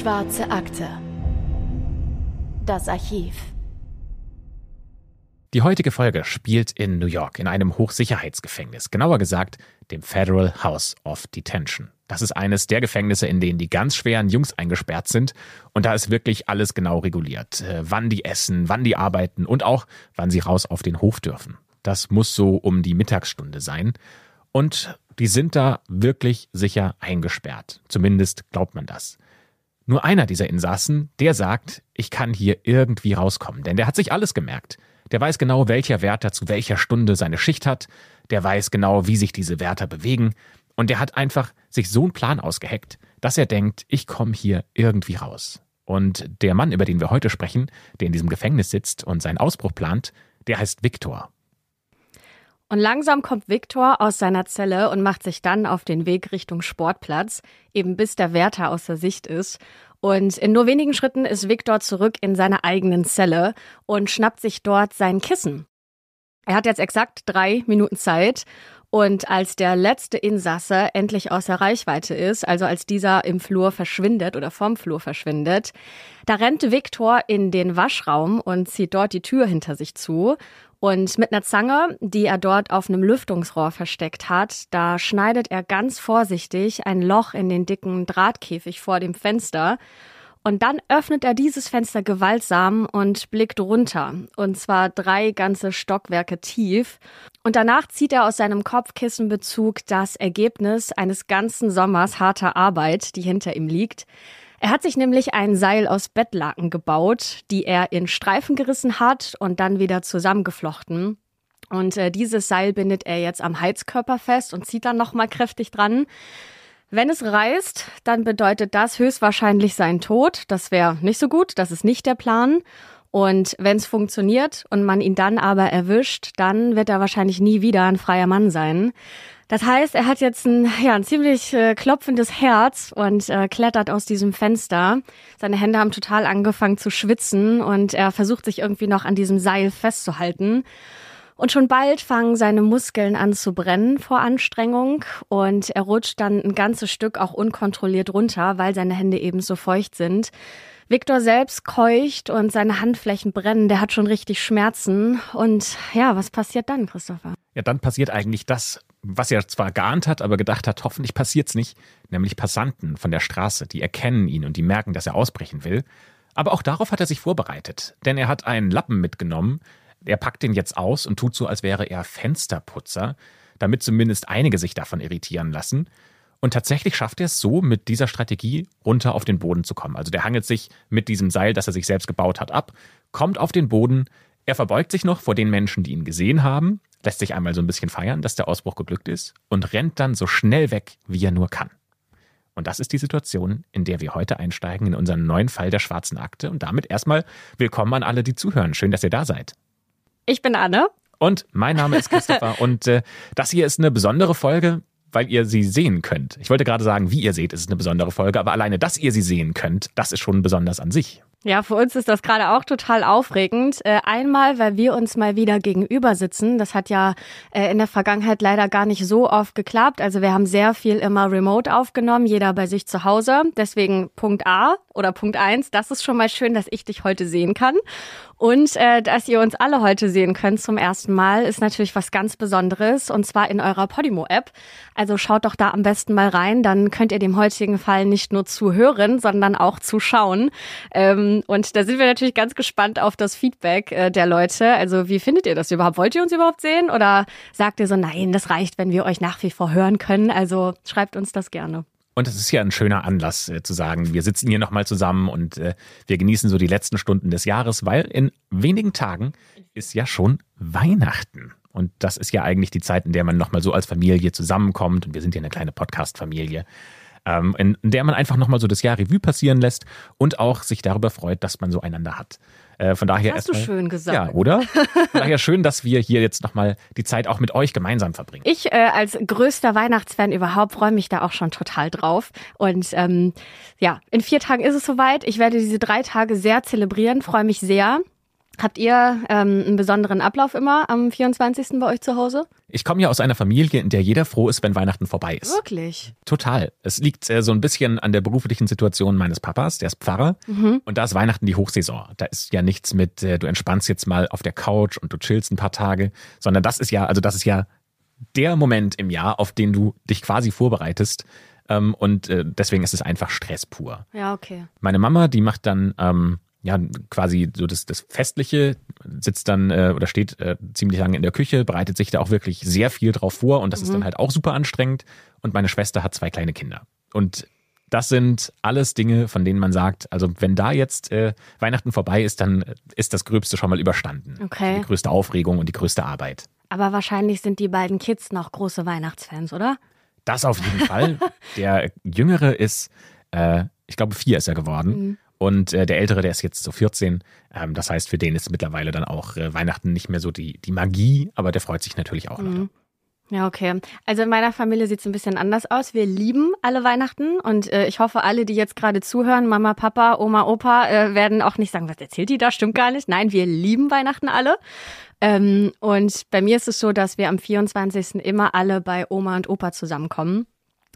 Schwarze Akte. Das Archiv. Die heutige Folge spielt in New York in einem Hochsicherheitsgefängnis, genauer gesagt dem Federal House of Detention. Das ist eines der Gefängnisse, in denen die ganz schweren Jungs eingesperrt sind. Und da ist wirklich alles genau reguliert. Äh, wann die essen, wann die arbeiten und auch wann sie raus auf den Hof dürfen. Das muss so um die Mittagsstunde sein. Und die sind da wirklich sicher eingesperrt. Zumindest glaubt man das. Nur einer dieser Insassen, der sagt, ich kann hier irgendwie rauskommen, denn der hat sich alles gemerkt. Der weiß genau, welcher Wärter zu welcher Stunde seine Schicht hat, der weiß genau, wie sich diese Wärter bewegen, und der hat einfach sich so einen Plan ausgeheckt, dass er denkt, ich komme hier irgendwie raus. Und der Mann, über den wir heute sprechen, der in diesem Gefängnis sitzt und seinen Ausbruch plant, der heißt Viktor. Und langsam kommt Viktor aus seiner Zelle und macht sich dann auf den Weg Richtung Sportplatz, eben bis der Wärter außer Sicht ist. Und in nur wenigen Schritten ist Viktor zurück in seiner eigenen Zelle und schnappt sich dort sein Kissen. Er hat jetzt exakt drei Minuten Zeit. Und als der letzte Insasse endlich außer Reichweite ist, also als dieser im Flur verschwindet oder vom Flur verschwindet, da rennt Viktor in den Waschraum und zieht dort die Tür hinter sich zu und mit einer Zange, die er dort auf einem Lüftungsrohr versteckt hat, da schneidet er ganz vorsichtig ein Loch in den dicken Drahtkäfig vor dem Fenster. Und dann öffnet er dieses Fenster gewaltsam und blickt runter. Und zwar drei ganze Stockwerke tief. Und danach zieht er aus seinem Kopfkissenbezug das Ergebnis eines ganzen Sommers harter Arbeit, die hinter ihm liegt. Er hat sich nämlich ein Seil aus Bettlaken gebaut, die er in Streifen gerissen hat und dann wieder zusammengeflochten. Und äh, dieses Seil bindet er jetzt am Heizkörper fest und zieht dann nochmal kräftig dran. Wenn es reißt, dann bedeutet das höchstwahrscheinlich sein Tod. Das wäre nicht so gut, das ist nicht der Plan. Und wenn es funktioniert und man ihn dann aber erwischt, dann wird er wahrscheinlich nie wieder ein freier Mann sein. Das heißt, er hat jetzt ein, ja, ein ziemlich äh, klopfendes Herz und äh, klettert aus diesem Fenster. Seine Hände haben total angefangen zu schwitzen und er versucht sich irgendwie noch an diesem Seil festzuhalten. Und schon bald fangen seine Muskeln an zu brennen vor Anstrengung und er rutscht dann ein ganzes Stück auch unkontrolliert runter, weil seine Hände eben so feucht sind. Viktor selbst keucht und seine Handflächen brennen. Der hat schon richtig Schmerzen. Und ja, was passiert dann, Christopher? Ja, dann passiert eigentlich das, was er zwar geahnt hat, aber gedacht hat, hoffentlich passiert's nicht, nämlich Passanten von der Straße, die erkennen ihn und die merken, dass er ausbrechen will. Aber auch darauf hat er sich vorbereitet, denn er hat einen Lappen mitgenommen, er packt den jetzt aus und tut so, als wäre er Fensterputzer, damit zumindest einige sich davon irritieren lassen. Und tatsächlich schafft er es so, mit dieser Strategie runter auf den Boden zu kommen. Also der hangelt sich mit diesem Seil, das er sich selbst gebaut hat, ab, kommt auf den Boden, er verbeugt sich noch vor den Menschen, die ihn gesehen haben, lässt sich einmal so ein bisschen feiern, dass der Ausbruch geglückt ist und rennt dann so schnell weg, wie er nur kann. Und das ist die Situation, in der wir heute einsteigen in unseren neuen Fall der schwarzen Akte. Und damit erstmal willkommen an alle, die zuhören. Schön, dass ihr da seid. Ich bin Anne. Und mein Name ist Christopher. und äh, das hier ist eine besondere Folge, weil ihr sie sehen könnt. Ich wollte gerade sagen, wie ihr seht, ist es eine besondere Folge, aber alleine, dass ihr sie sehen könnt, das ist schon besonders an sich. Ja, für uns ist das gerade auch total aufregend. Äh, einmal, weil wir uns mal wieder gegenüber sitzen. Das hat ja äh, in der Vergangenheit leider gar nicht so oft geklappt. Also wir haben sehr viel immer remote aufgenommen, jeder bei sich zu Hause. Deswegen Punkt A oder Punkt eins. Das ist schon mal schön, dass ich dich heute sehen kann. Und äh, dass ihr uns alle heute sehen könnt zum ersten Mal, ist natürlich was ganz Besonderes und zwar in eurer Podimo-App. Also schaut doch da am besten mal rein, dann könnt ihr dem heutigen Fall nicht nur zuhören, sondern auch zuschauen. Ähm, und da sind wir natürlich ganz gespannt auf das Feedback äh, der Leute. Also wie findet ihr das überhaupt? Wollt ihr uns überhaupt sehen oder sagt ihr so, nein, das reicht, wenn wir euch nach wie vor hören können? Also schreibt uns das gerne. Und es ist ja ein schöner Anlass äh, zu sagen, wir sitzen hier nochmal zusammen und äh, wir genießen so die letzten Stunden des Jahres, weil in wenigen Tagen ist ja schon Weihnachten. Und das ist ja eigentlich die Zeit, in der man nochmal so als Familie zusammenkommt. Und wir sind ja eine kleine Podcast-Familie, ähm, in, der man einfach nochmal so das Jahr Revue passieren lässt und auch sich darüber freut, dass man so einander hat. Äh, von daher Hast du erstmal, schön gesagt. Ja, oder? Von daher schön, dass wir hier jetzt nochmal die Zeit auch mit euch gemeinsam verbringen. Ich äh, als größter Weihnachtsfan überhaupt freue mich da auch schon total drauf. Und ähm, ja, in vier Tagen ist es soweit. Ich werde diese drei Tage sehr zelebrieren, freue mich sehr. Habt ihr ähm, einen besonderen Ablauf immer am 24. bei euch zu Hause? Ich komme ja aus einer Familie, in der jeder froh ist, wenn Weihnachten vorbei ist. Wirklich? Total. Es liegt äh, so ein bisschen an der beruflichen Situation meines Papas, der ist Pfarrer. Mhm. Und da ist Weihnachten die Hochsaison. Da ist ja nichts mit, äh, du entspannst jetzt mal auf der Couch und du chillst ein paar Tage, sondern das ist ja, also das ist ja der Moment im Jahr, auf den du dich quasi vorbereitest. Ähm, und äh, deswegen ist es einfach Stress pur. Ja, okay. Meine Mama, die macht dann ähm, ja quasi so das, das Festliche, sitzt dann äh, oder steht äh, ziemlich lange in der Küche, bereitet sich da auch wirklich sehr viel drauf vor und das mhm. ist dann halt auch super anstrengend. Und meine Schwester hat zwei kleine Kinder. Und das sind alles Dinge, von denen man sagt, also wenn da jetzt äh, Weihnachten vorbei ist, dann ist das Gröbste schon mal überstanden. Okay. Die größte Aufregung und die größte Arbeit. Aber wahrscheinlich sind die beiden Kids noch große Weihnachtsfans, oder? Das auf jeden Fall. Der Jüngere ist, äh, ich glaube, vier ist er geworden. Mhm. Und äh, der Ältere, der ist jetzt so 14. Ähm, das heißt, für den ist mittlerweile dann auch äh, Weihnachten nicht mehr so die, die Magie, aber der freut sich natürlich auch mhm. noch. Ja, okay. Also in meiner Familie sieht es ein bisschen anders aus. Wir lieben alle Weihnachten und äh, ich hoffe, alle, die jetzt gerade zuhören, Mama, Papa, Oma, Opa, äh, werden auch nicht sagen, was erzählt die da? Stimmt gar nicht. Nein, wir lieben Weihnachten alle. Ähm, und bei mir ist es so, dass wir am 24. immer alle bei Oma und Opa zusammenkommen.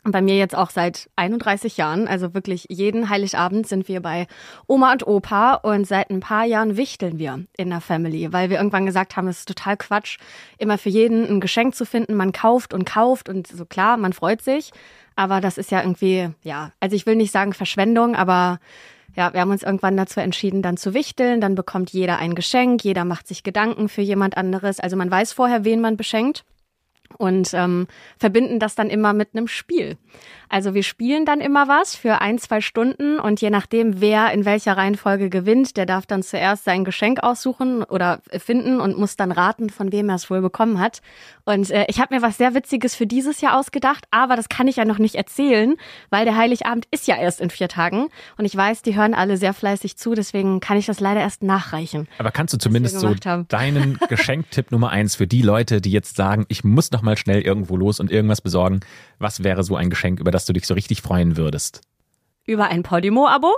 Bei mir jetzt auch seit 31 Jahren, also wirklich jeden Heiligabend sind wir bei Oma und Opa und seit ein paar Jahren wichteln wir in der Family, weil wir irgendwann gesagt haben, es ist total Quatsch, immer für jeden ein Geschenk zu finden. Man kauft und kauft und so klar, man freut sich, aber das ist ja irgendwie, ja, also ich will nicht sagen Verschwendung, aber ja, wir haben uns irgendwann dazu entschieden, dann zu wichteln. Dann bekommt jeder ein Geschenk, jeder macht sich Gedanken für jemand anderes. Also man weiß vorher, wen man beschenkt und ähm, verbinden das dann immer mit einem Spiel. Also wir spielen dann immer was für ein, zwei Stunden und je nachdem, wer in welcher Reihenfolge gewinnt, der darf dann zuerst sein Geschenk aussuchen oder finden und muss dann raten, von wem er es wohl bekommen hat. Und äh, ich habe mir was sehr Witziges für dieses Jahr ausgedacht, aber das kann ich ja noch nicht erzählen, weil der Heiligabend ist ja erst in vier Tagen und ich weiß, die hören alle sehr fleißig zu, deswegen kann ich das leider erst nachreichen. Aber kannst du zumindest so haben. deinen Geschenktipp Nummer eins für die Leute, die jetzt sagen, ich muss noch mal schnell irgendwo los und irgendwas besorgen, was wäre so ein Geschenk, über das du dich so richtig freuen würdest? Über ein Podimo-Abo.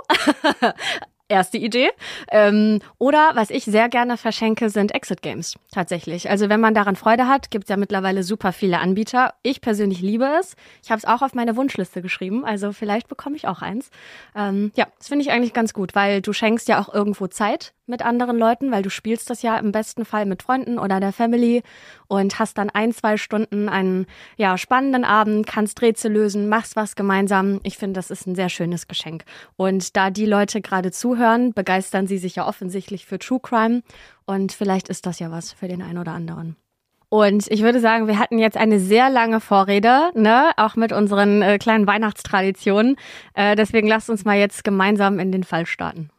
Erste Idee. Ähm, oder was ich sehr gerne verschenke, sind Exit Games. Tatsächlich. Also wenn man daran Freude hat, gibt es ja mittlerweile super viele Anbieter. Ich persönlich liebe es. Ich habe es auch auf meine Wunschliste geschrieben. Also vielleicht bekomme ich auch eins. Ähm, ja, das finde ich eigentlich ganz gut, weil du schenkst ja auch irgendwo Zeit mit anderen Leuten, weil du spielst das ja im besten Fall mit Freunden oder der Family und hast dann ein, zwei Stunden einen ja, spannenden Abend, kannst Rätsel lösen, machst was gemeinsam. Ich finde, das ist ein sehr schönes Geschenk. Und da die Leute gerade zuhören, begeistern sie sich ja offensichtlich für True Crime und vielleicht ist das ja was für den einen oder anderen. Und ich würde sagen, wir hatten jetzt eine sehr lange Vorrede, ne, auch mit unseren äh, kleinen Weihnachtstraditionen. Äh, deswegen lasst uns mal jetzt gemeinsam in den Fall starten.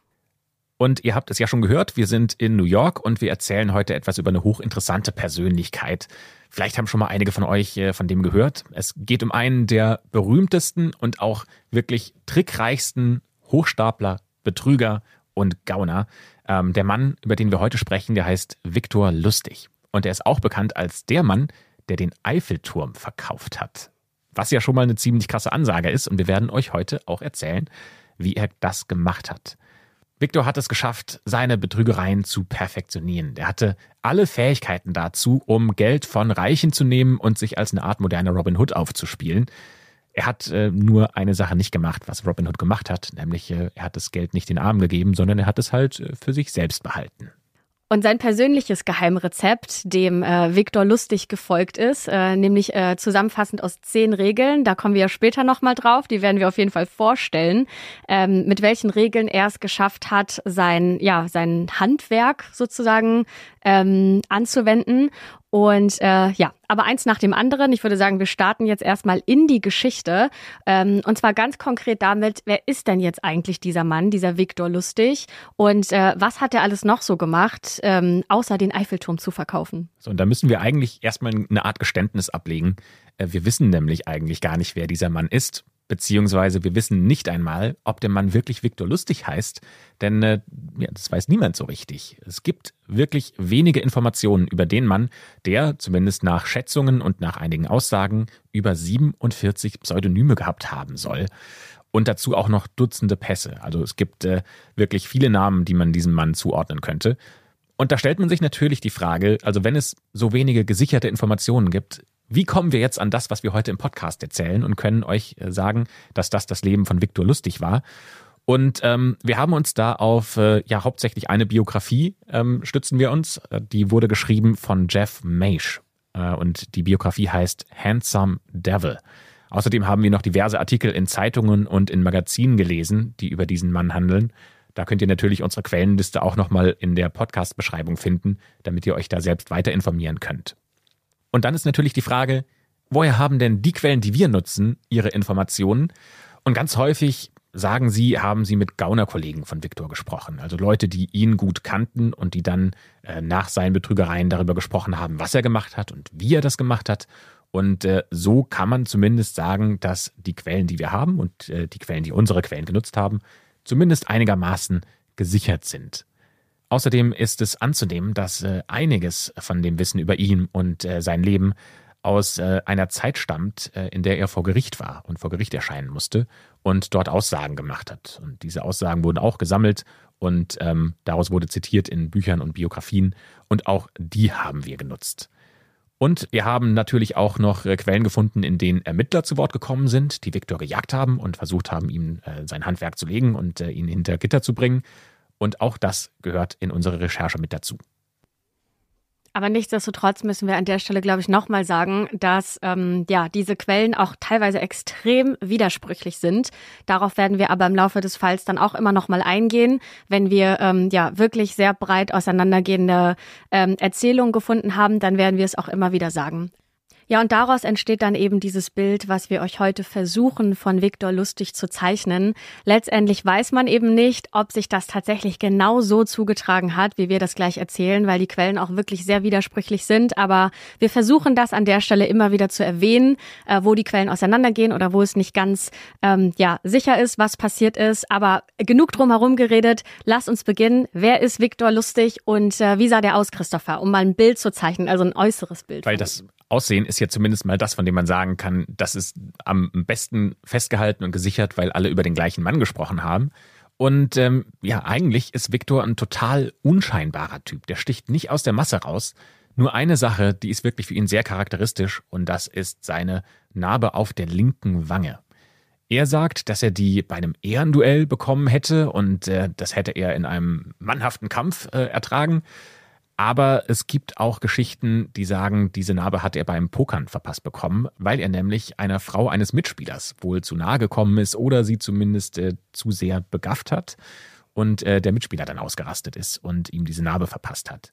Und ihr habt es ja schon gehört, wir sind in New York und wir erzählen heute etwas über eine hochinteressante Persönlichkeit. Vielleicht haben schon mal einige von euch äh, von dem gehört. Es geht um einen der berühmtesten und auch wirklich trickreichsten Hochstapler, Betrüger und Gauner. Ähm, der Mann, über den wir heute sprechen, der heißt Viktor Lustig. Und er ist auch bekannt als der Mann, der den Eiffelturm verkauft hat. Was ja schon mal eine ziemlich krasse Ansage ist. Und wir werden euch heute auch erzählen, wie er das gemacht hat. Victor hat es geschafft, seine Betrügereien zu perfektionieren. Er hatte alle Fähigkeiten dazu, um Geld von Reichen zu nehmen und sich als eine Art moderner Robin Hood aufzuspielen. Er hat äh, nur eine Sache nicht gemacht, was Robin Hood gemacht hat, nämlich äh, er hat das Geld nicht den Armen gegeben, sondern er hat es halt äh, für sich selbst behalten. Und sein persönliches Geheimrezept, dem äh, Viktor Lustig gefolgt ist, äh, nämlich äh, zusammenfassend aus zehn Regeln, da kommen wir ja später nochmal drauf, die werden wir auf jeden Fall vorstellen, ähm, mit welchen Regeln er es geschafft hat, sein, ja, sein Handwerk sozusagen ähm, anzuwenden. Und äh, ja, aber eins nach dem anderen. Ich würde sagen, wir starten jetzt erstmal in die Geschichte. Ähm, und zwar ganz konkret damit, wer ist denn jetzt eigentlich dieser Mann, dieser Viktor Lustig? Und äh, was hat er alles noch so gemacht, ähm, außer den Eiffelturm zu verkaufen? So, und da müssen wir eigentlich erstmal eine Art Geständnis ablegen. Äh, wir wissen nämlich eigentlich gar nicht, wer dieser Mann ist beziehungsweise wir wissen nicht einmal, ob der Mann wirklich Viktor Lustig heißt, denn äh, ja, das weiß niemand so richtig. Es gibt wirklich wenige Informationen über den Mann, der zumindest nach Schätzungen und nach einigen Aussagen über 47 Pseudonyme gehabt haben soll. Und dazu auch noch Dutzende Pässe. Also es gibt äh, wirklich viele Namen, die man diesem Mann zuordnen könnte. Und da stellt man sich natürlich die Frage, also wenn es so wenige gesicherte Informationen gibt, wie kommen wir jetzt an das, was wir heute im Podcast erzählen und können euch äh, sagen, dass das das Leben von Viktor Lustig war? Und ähm, wir haben uns da auf äh, ja hauptsächlich eine Biografie ähm, stützen wir uns. Äh, die wurde geschrieben von Jeff Maish äh, und die Biografie heißt Handsome Devil. Außerdem haben wir noch diverse Artikel in Zeitungen und in Magazinen gelesen, die über diesen Mann handeln. Da könnt ihr natürlich unsere Quellenliste auch nochmal in der Podcast-Beschreibung finden, damit ihr euch da selbst weiter informieren könnt. Und dann ist natürlich die Frage, woher haben denn die Quellen, die wir nutzen, ihre Informationen? Und ganz häufig sagen sie, haben sie mit Gaunerkollegen von Viktor gesprochen. Also Leute, die ihn gut kannten und die dann äh, nach seinen Betrügereien darüber gesprochen haben, was er gemacht hat und wie er das gemacht hat. Und äh, so kann man zumindest sagen, dass die Quellen, die wir haben und äh, die Quellen, die unsere Quellen genutzt haben, zumindest einigermaßen gesichert sind. Außerdem ist es anzunehmen, dass äh, einiges von dem Wissen über ihn und äh, sein Leben aus äh, einer Zeit stammt, in der er vor Gericht war und vor Gericht erscheinen musste und dort Aussagen gemacht hat. Und diese Aussagen wurden auch gesammelt und ähm, daraus wurde zitiert in Büchern und Biografien und auch die haben wir genutzt. Und wir haben natürlich auch noch Quellen gefunden, in denen Ermittler zu Wort gekommen sind, die Viktor gejagt haben und versucht haben, ihm sein Handwerk zu legen und ihn hinter Gitter zu bringen. Und auch das gehört in unsere Recherche mit dazu. Aber nichtsdestotrotz müssen wir an der Stelle, glaube ich, nochmal sagen, dass ähm, ja diese Quellen auch teilweise extrem widersprüchlich sind. Darauf werden wir aber im Laufe des Falls dann auch immer nochmal eingehen, wenn wir ähm, ja wirklich sehr breit auseinandergehende ähm, Erzählungen gefunden haben, dann werden wir es auch immer wieder sagen. Ja, und daraus entsteht dann eben dieses Bild, was wir euch heute versuchen, von Viktor Lustig zu zeichnen. Letztendlich weiß man eben nicht, ob sich das tatsächlich genau so zugetragen hat, wie wir das gleich erzählen, weil die Quellen auch wirklich sehr widersprüchlich sind. Aber wir versuchen das an der Stelle immer wieder zu erwähnen, äh, wo die Quellen auseinandergehen oder wo es nicht ganz ähm, ja, sicher ist, was passiert ist. Aber genug drum herum geredet. Lass uns beginnen. Wer ist Viktor Lustig und äh, wie sah der aus, Christopher? Um mal ein Bild zu zeichnen, also ein äußeres Bild. Weil das Aussehen ist ja zumindest mal das, von dem man sagen kann, das ist am besten festgehalten und gesichert, weil alle über den gleichen Mann gesprochen haben. Und ähm, ja, eigentlich ist Viktor ein total unscheinbarer Typ. Der sticht nicht aus der Masse raus. Nur eine Sache, die ist wirklich für ihn sehr charakteristisch, und das ist seine Narbe auf der linken Wange. Er sagt, dass er die bei einem Ehrenduell bekommen hätte und äh, das hätte er in einem mannhaften Kampf äh, ertragen. Aber es gibt auch Geschichten, die sagen, diese Narbe hat er beim Pokern verpasst bekommen, weil er nämlich einer Frau eines Mitspielers wohl zu nahe gekommen ist oder sie zumindest äh, zu sehr begafft hat und äh, der Mitspieler dann ausgerastet ist und ihm diese Narbe verpasst hat.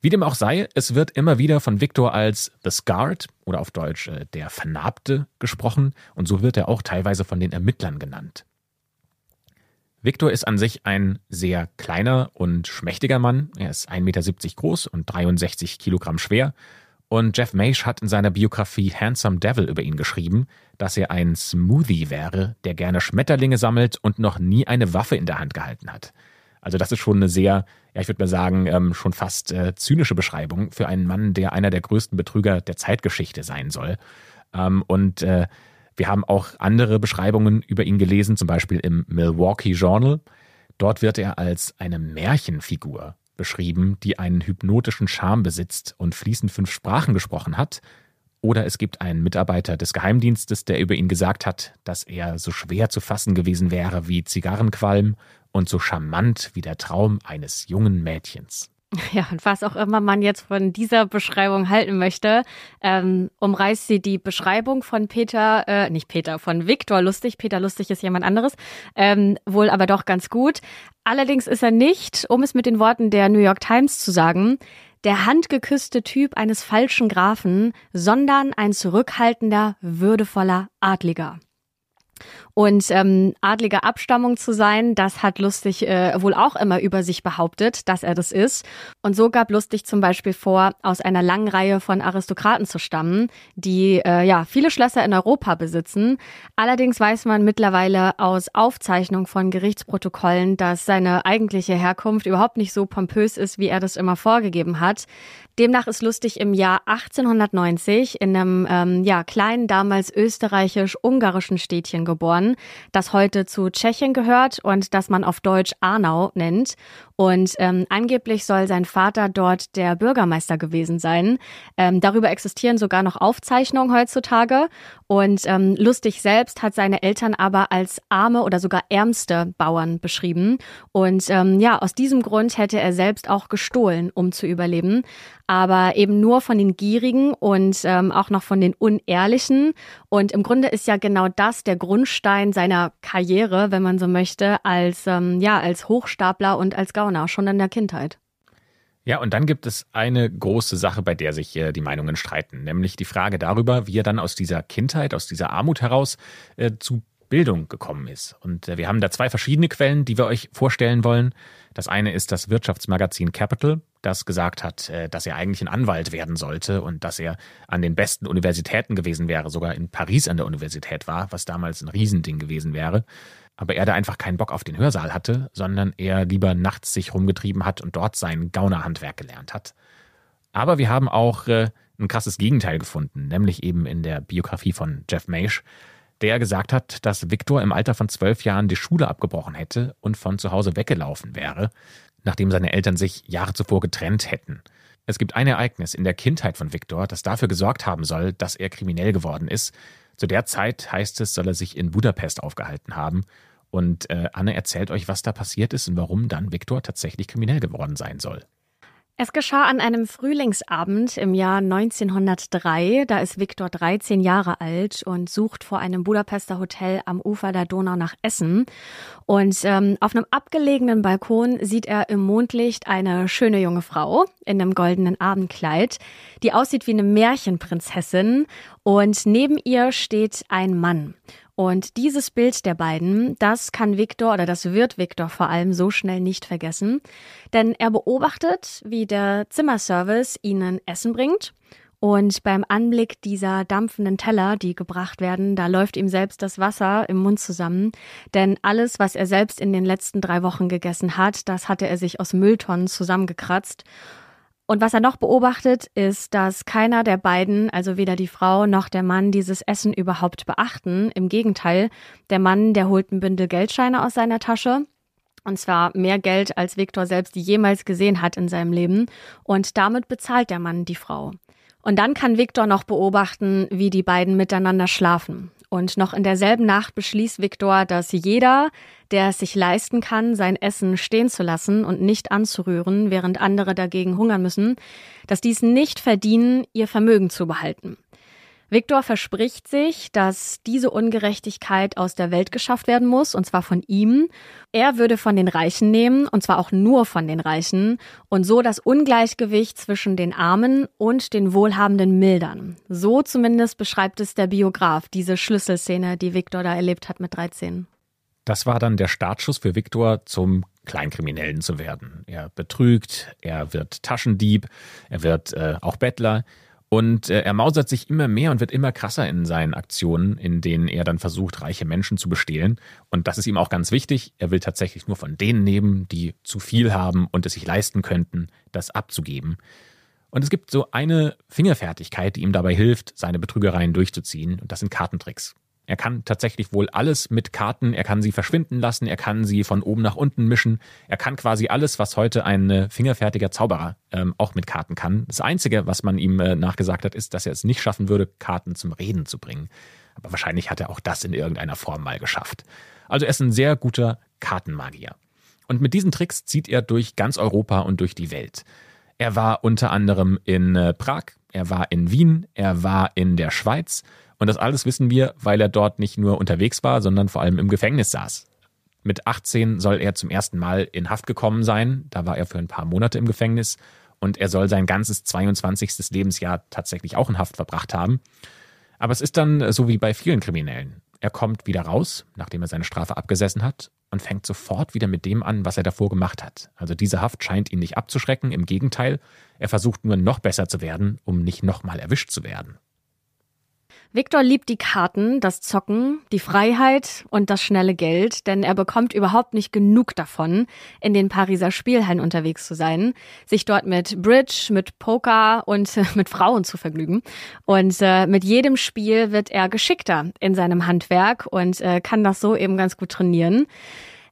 Wie dem auch sei, es wird immer wieder von Victor als The Scarred oder auf Deutsch äh, der Vernarbte gesprochen und so wird er auch teilweise von den Ermittlern genannt. Victor ist an sich ein sehr kleiner und schmächtiger Mann. Er ist 1,70 Meter groß und 63 Kilogramm schwer. Und Jeff Maish hat in seiner Biografie Handsome Devil über ihn geschrieben, dass er ein Smoothie wäre, der gerne Schmetterlinge sammelt und noch nie eine Waffe in der Hand gehalten hat. Also das ist schon eine sehr, ja ich würde mal sagen, ähm, schon fast äh, zynische Beschreibung für einen Mann, der einer der größten Betrüger der Zeitgeschichte sein soll. Ähm, und äh, wir haben auch andere Beschreibungen über ihn gelesen, zum Beispiel im Milwaukee Journal. Dort wird er als eine Märchenfigur beschrieben, die einen hypnotischen Charme besitzt und fließend fünf Sprachen gesprochen hat. Oder es gibt einen Mitarbeiter des Geheimdienstes, der über ihn gesagt hat, dass er so schwer zu fassen gewesen wäre wie Zigarrenqualm und so charmant wie der Traum eines jungen Mädchens. Ja, und was auch immer man jetzt von dieser Beschreibung halten möchte, ähm, umreißt sie die Beschreibung von Peter, äh, nicht Peter, von Viktor Lustig. Peter Lustig ist jemand anderes, ähm, wohl aber doch ganz gut. Allerdings ist er nicht, um es mit den Worten der New York Times zu sagen, der handgeküsste Typ eines falschen Grafen, sondern ein zurückhaltender, würdevoller Adliger. Und ähm, adliger Abstammung zu sein, das hat Lustig äh, wohl auch immer über sich behauptet, dass er das ist. Und so gab Lustig zum Beispiel vor, aus einer langen Reihe von Aristokraten zu stammen, die äh, ja viele Schlösser in Europa besitzen. Allerdings weiß man mittlerweile aus Aufzeichnung von Gerichtsprotokollen, dass seine eigentliche Herkunft überhaupt nicht so pompös ist, wie er das immer vorgegeben hat. Demnach ist Lustig im Jahr 1890 in einem ähm, ja, kleinen, damals österreichisch-ungarischen Städtchen geboren, das heute zu Tschechien gehört und das man auf Deutsch Arnau nennt. Und ähm, angeblich soll sein Vater dort der Bürgermeister gewesen sein. Ähm, darüber existieren sogar noch Aufzeichnungen heutzutage. Und ähm, Lustig selbst hat seine Eltern aber als arme oder sogar ärmste Bauern beschrieben. Und ähm, ja, aus diesem Grund hätte er selbst auch gestohlen, um zu überleben. Aber eben nur von den Gierigen und ähm, auch noch von den Unehrlichen. Und im Grunde ist ja genau das der Grundstein seiner Karriere, wenn man so möchte, als ähm, ja als Hochstapler und als Gauner schon in der Kindheit. Ja, und dann gibt es eine große Sache, bei der sich äh, die Meinungen streiten, nämlich die Frage darüber, wie er dann aus dieser Kindheit, aus dieser Armut heraus äh, zu Bildung gekommen ist. Und äh, wir haben da zwei verschiedene Quellen, die wir euch vorstellen wollen. Das eine ist das Wirtschaftsmagazin Capital, das gesagt hat, äh, dass er eigentlich ein Anwalt werden sollte und dass er an den besten Universitäten gewesen wäre, sogar in Paris an der Universität war, was damals ein Riesending gewesen wäre aber er da einfach keinen Bock auf den Hörsaal hatte, sondern er lieber nachts sich rumgetrieben hat und dort sein Gaunerhandwerk gelernt hat. Aber wir haben auch äh, ein krasses Gegenteil gefunden, nämlich eben in der Biografie von Jeff Maish, der gesagt hat, dass Victor im Alter von zwölf Jahren die Schule abgebrochen hätte und von zu Hause weggelaufen wäre, nachdem seine Eltern sich Jahre zuvor getrennt hätten. Es gibt ein Ereignis in der Kindheit von Victor, das dafür gesorgt haben soll, dass er kriminell geworden ist. Zu der Zeit heißt es, soll er sich in Budapest aufgehalten haben und äh, Anne erzählt euch, was da passiert ist und warum dann Viktor tatsächlich kriminell geworden sein soll. Es geschah an einem Frühlingsabend im Jahr 1903. Da ist Viktor 13 Jahre alt und sucht vor einem Budapester Hotel am Ufer der Donau nach Essen. Und ähm, auf einem abgelegenen Balkon sieht er im Mondlicht eine schöne junge Frau in einem goldenen Abendkleid, die aussieht wie eine Märchenprinzessin. Und neben ihr steht ein Mann. Und dieses Bild der beiden, das kann Viktor oder das wird Viktor vor allem so schnell nicht vergessen, denn er beobachtet, wie der Zimmerservice ihnen Essen bringt und beim Anblick dieser dampfenden Teller, die gebracht werden, da läuft ihm selbst das Wasser im Mund zusammen. Denn alles, was er selbst in den letzten drei Wochen gegessen hat, das hatte er sich aus Mülltonnen zusammengekratzt. Und was er noch beobachtet, ist, dass keiner der beiden, also weder die Frau noch der Mann, dieses Essen überhaupt beachten. Im Gegenteil, der Mann, der holt ein Bündel Geldscheine aus seiner Tasche. Und zwar mehr Geld, als Viktor selbst jemals gesehen hat in seinem Leben. Und damit bezahlt der Mann die Frau. Und dann kann Viktor noch beobachten, wie die beiden miteinander schlafen. Und noch in derselben Nacht beschließt Viktor, dass jeder, der es sich leisten kann, sein Essen stehen zu lassen und nicht anzurühren, während andere dagegen hungern müssen, dass dies nicht verdienen, ihr Vermögen zu behalten. Viktor verspricht sich, dass diese Ungerechtigkeit aus der Welt geschafft werden muss, und zwar von ihm. Er würde von den Reichen nehmen, und zwar auch nur von den Reichen, und so das Ungleichgewicht zwischen den Armen und den Wohlhabenden mildern. So zumindest beschreibt es der Biograf, diese Schlüsselszene, die Viktor da erlebt hat mit 13. Das war dann der Startschuss für Viktor zum Kleinkriminellen zu werden. Er betrügt, er wird Taschendieb, er wird äh, auch Bettler. Und äh, er mausert sich immer mehr und wird immer krasser in seinen Aktionen, in denen er dann versucht, reiche Menschen zu bestehlen. Und das ist ihm auch ganz wichtig. Er will tatsächlich nur von denen nehmen, die zu viel haben und es sich leisten könnten, das abzugeben. Und es gibt so eine Fingerfertigkeit, die ihm dabei hilft, seine Betrügereien durchzuziehen. Und das sind Kartentricks. Er kann tatsächlich wohl alles mit Karten, er kann sie verschwinden lassen, er kann sie von oben nach unten mischen, er kann quasi alles, was heute ein äh, fingerfertiger Zauberer ähm, auch mit Karten kann. Das Einzige, was man ihm äh, nachgesagt hat, ist, dass er es nicht schaffen würde, Karten zum Reden zu bringen. Aber wahrscheinlich hat er auch das in irgendeiner Form mal geschafft. Also er ist ein sehr guter Kartenmagier. Und mit diesen Tricks zieht er durch ganz Europa und durch die Welt. Er war unter anderem in äh, Prag, er war in Wien, er war in der Schweiz und das alles wissen wir, weil er dort nicht nur unterwegs war, sondern vor allem im Gefängnis saß. Mit 18 soll er zum ersten Mal in Haft gekommen sein. Da war er für ein paar Monate im Gefängnis. Und er soll sein ganzes 22. Lebensjahr tatsächlich auch in Haft verbracht haben. Aber es ist dann so wie bei vielen Kriminellen. Er kommt wieder raus, nachdem er seine Strafe abgesessen hat, und fängt sofort wieder mit dem an, was er davor gemacht hat. Also diese Haft scheint ihn nicht abzuschrecken, im Gegenteil, er versucht nur noch besser zu werden, um nicht nochmal erwischt zu werden. Victor liebt die Karten, das Zocken, die Freiheit und das schnelle Geld, denn er bekommt überhaupt nicht genug davon, in den Pariser Spielhallen unterwegs zu sein, sich dort mit Bridge, mit Poker und mit Frauen zu vergnügen. Und äh, mit jedem Spiel wird er geschickter in seinem Handwerk und äh, kann das so eben ganz gut trainieren.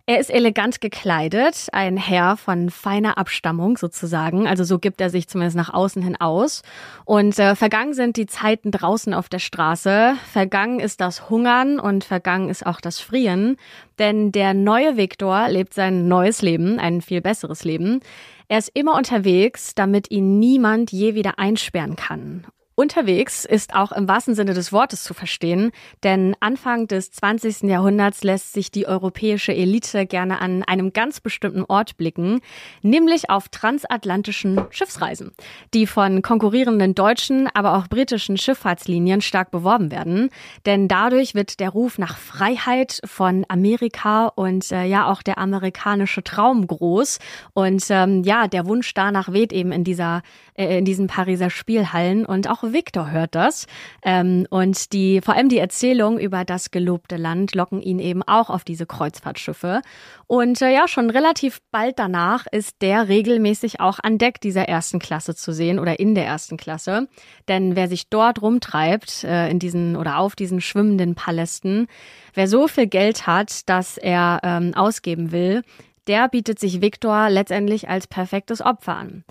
Er ist elegant gekleidet, ein Herr von feiner Abstammung sozusagen. Also so gibt er sich zumindest nach außen hin aus. Und äh, vergangen sind die Zeiten draußen auf der Straße. Vergangen ist das Hungern und vergangen ist auch das Frieren. Denn der neue Viktor lebt sein neues Leben, ein viel besseres Leben. Er ist immer unterwegs, damit ihn niemand je wieder einsperren kann. Unterwegs ist auch im wahrsten Sinne des Wortes zu verstehen, denn Anfang des 20. Jahrhunderts lässt sich die europäische Elite gerne an einem ganz bestimmten Ort blicken, nämlich auf transatlantischen Schiffsreisen, die von konkurrierenden deutschen, aber auch britischen Schifffahrtslinien stark beworben werden, denn dadurch wird der Ruf nach Freiheit von Amerika und äh, ja auch der amerikanische Traum groß und ähm, ja, der Wunsch danach weht eben in dieser äh, in diesen Pariser Spielhallen und auch Victor hört das. Ähm, und die, vor allem die Erzählung über das gelobte Land locken ihn eben auch auf diese Kreuzfahrtschiffe. Und äh, ja, schon relativ bald danach ist der regelmäßig auch an Deck dieser ersten Klasse zu sehen oder in der ersten Klasse. Denn wer sich dort rumtreibt, äh, in diesen oder auf diesen schwimmenden Palästen, wer so viel Geld hat, dass er ähm, ausgeben will, der bietet sich Victor letztendlich als perfektes Opfer an.